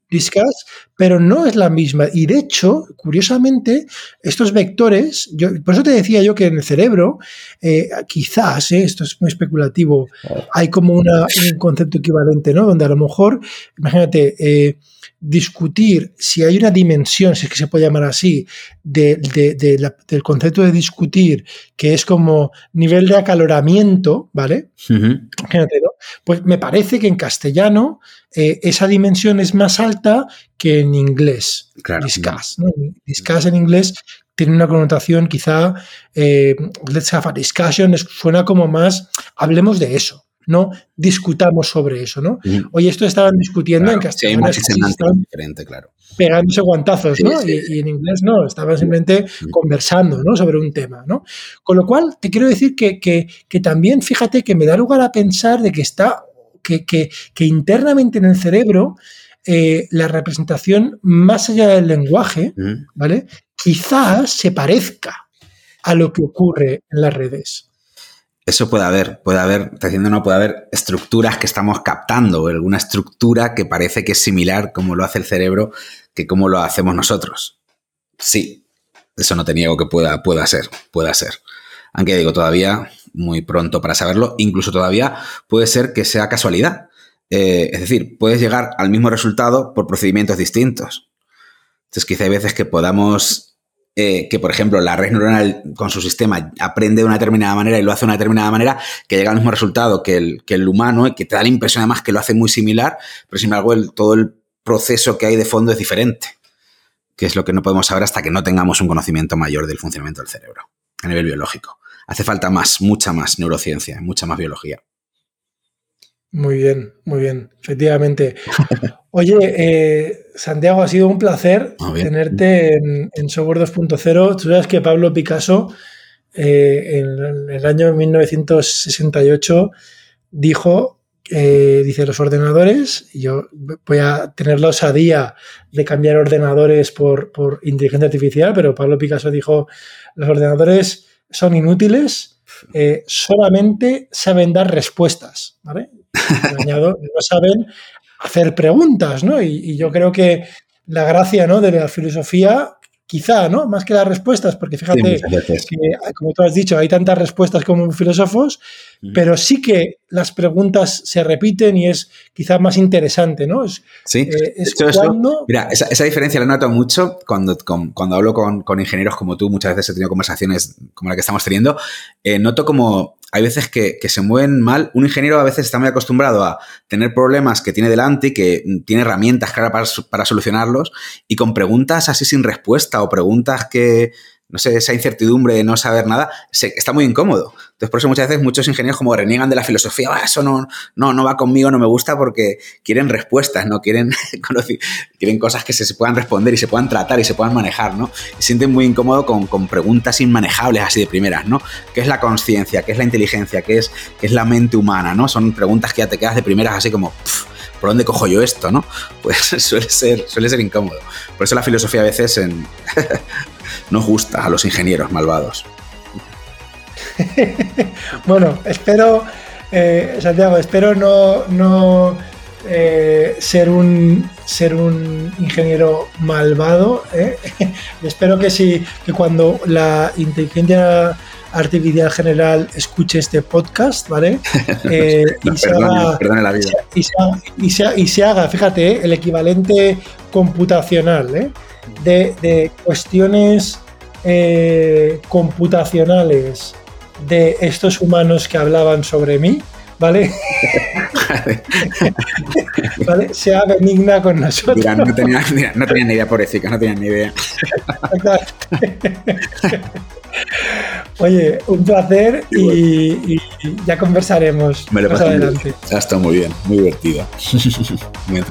Discuss, pero no es la misma. Y de hecho, curiosamente, estos vectores, yo, por eso te decía yo que en el cerebro, eh, quizás, eh, esto es muy especulativo, hay como una, un concepto equivalente, ¿no? Donde a lo mejor, imagínate, eh, discutir si hay una dimensión, si es que se puede llamar así, del concepto de discutir, que es como nivel de acaloramiento, ¿vale? Pues me parece que en castellano eh, esa dimensión es más alta que en inglés.
Claro.
Discuss, ¿no? Discuss en inglés tiene una connotación quizá, eh, let's have a discussion, suena como más, hablemos de eso no discutamos sobre eso, ¿no? Oye, esto estaban discutiendo en castellano.
Sí, diferente, claro.
Pegándose guantazos, ¿no? y, en inglés no, estaban simplemente conversando, ¿no? Sobre un tema, ¿no? Con lo cual, te quiero decir que, que, también, fíjate, que me da lugar a pensar de que está, que, que internamente en el cerebro, eh, la representación más allá del lenguaje, ¿vale? Quizás se parezca a lo que ocurre en las redes.
Eso puede haber, puede haber, te diciendo no, puede haber estructuras que estamos captando, alguna estructura que parece que es similar como lo hace el cerebro que como lo hacemos nosotros. Sí, eso no te niego que pueda, pueda ser, pueda ser. Aunque digo, todavía muy pronto para saberlo, incluso todavía puede ser que sea casualidad. Eh, es decir, puedes llegar al mismo resultado por procedimientos distintos. Entonces, quizá hay veces que podamos eh, que, por ejemplo, la red neuronal con su sistema aprende de una determinada manera y lo hace de una determinada manera, que llega al mismo resultado que el, que el humano, y que te da la impresión además que lo hace muy similar, pero sin embargo el, todo el proceso que hay de fondo es diferente, que es lo que no podemos saber hasta que no tengamos un conocimiento mayor del funcionamiento del cerebro a nivel biológico. Hace falta más, mucha más neurociencia, mucha más biología.
Muy bien, muy bien, efectivamente. Oye, eh, Santiago, ha sido un placer tenerte en, en Software 2.0. Tú sabes que Pablo Picasso eh, en el año 1968 dijo, eh, dice, los ordenadores, y yo voy a tener la osadía de cambiar ordenadores por, por inteligencia artificial, pero Pablo Picasso dijo, los ordenadores son inútiles, solamente saben dar respuestas, ¿vale? no saben hacer preguntas, ¿no? Y, yo creo que la gracia ¿no? de la filosofía, quizá, ¿no? Más que las respuestas, porque fíjate que, como tú has dicho, hay tantas respuestas como filósofos, mm. pero sí que las preguntas se repiten y es quizá más interesante, ¿no?
sí, eh, mira, esa, diferencia la noto mucho cuando, cuando hablo con, ingenieros como tú, muchas veces he tenido conversaciones como la que estamos teniendo, eh, noto como hay veces que, se mueven mal. Un ingeniero a veces está muy acostumbrado a tener problemas que tiene delante y que tiene herramientas claras para, para solucionarlos y con preguntas así sin respuesta o preguntas que no sé, esa incertidumbre de no saber nada, se, está muy incómodo. Entonces, por eso muchas veces muchos ingenieros como reniegan de la filosofía, ah, eso no, no, no va conmigo, no me gusta porque quieren respuestas, ¿no? Quieren, quieren cosas que se, puedan responder y se puedan tratar y se puedan manejar, ¿no? Se sienten muy incómodos con, con, preguntas inmanejables así de primeras, ¿no? ¿Qué es la conciencia? ¿Qué es la inteligencia? ¿Qué es, ¿Qué es la mente humana? ¿no? Son preguntas que ya te quedas de primeras así como... ¿por dónde cojo yo esto? ¿no? Pues suele ser, suele ser incómodo. Por eso la filosofía a veces en, no gusta a los ingenieros malvados.
bueno, espero, eh, Santiago, espero no, no eh, ser, un, ser un ingeniero malvado. ¿eh? espero que sí, que cuando la inteligencia artificial general escuche este podcast, ¿vale? y, se haga, y, se haga, fíjate, el equivalente computacional, ¿eh? de, cuestiones computacionales de estos humanos que hablaban sobre mí, ¿vale? ¿Vale? Sea benigna con nosotros.
no, tenía, no tenía ni idea, pobrecita, no tenía ni idea.
Oye, un placer y, ya conversaremos
Me lo más adelante. Ha estado muy bien, muy divertido. muy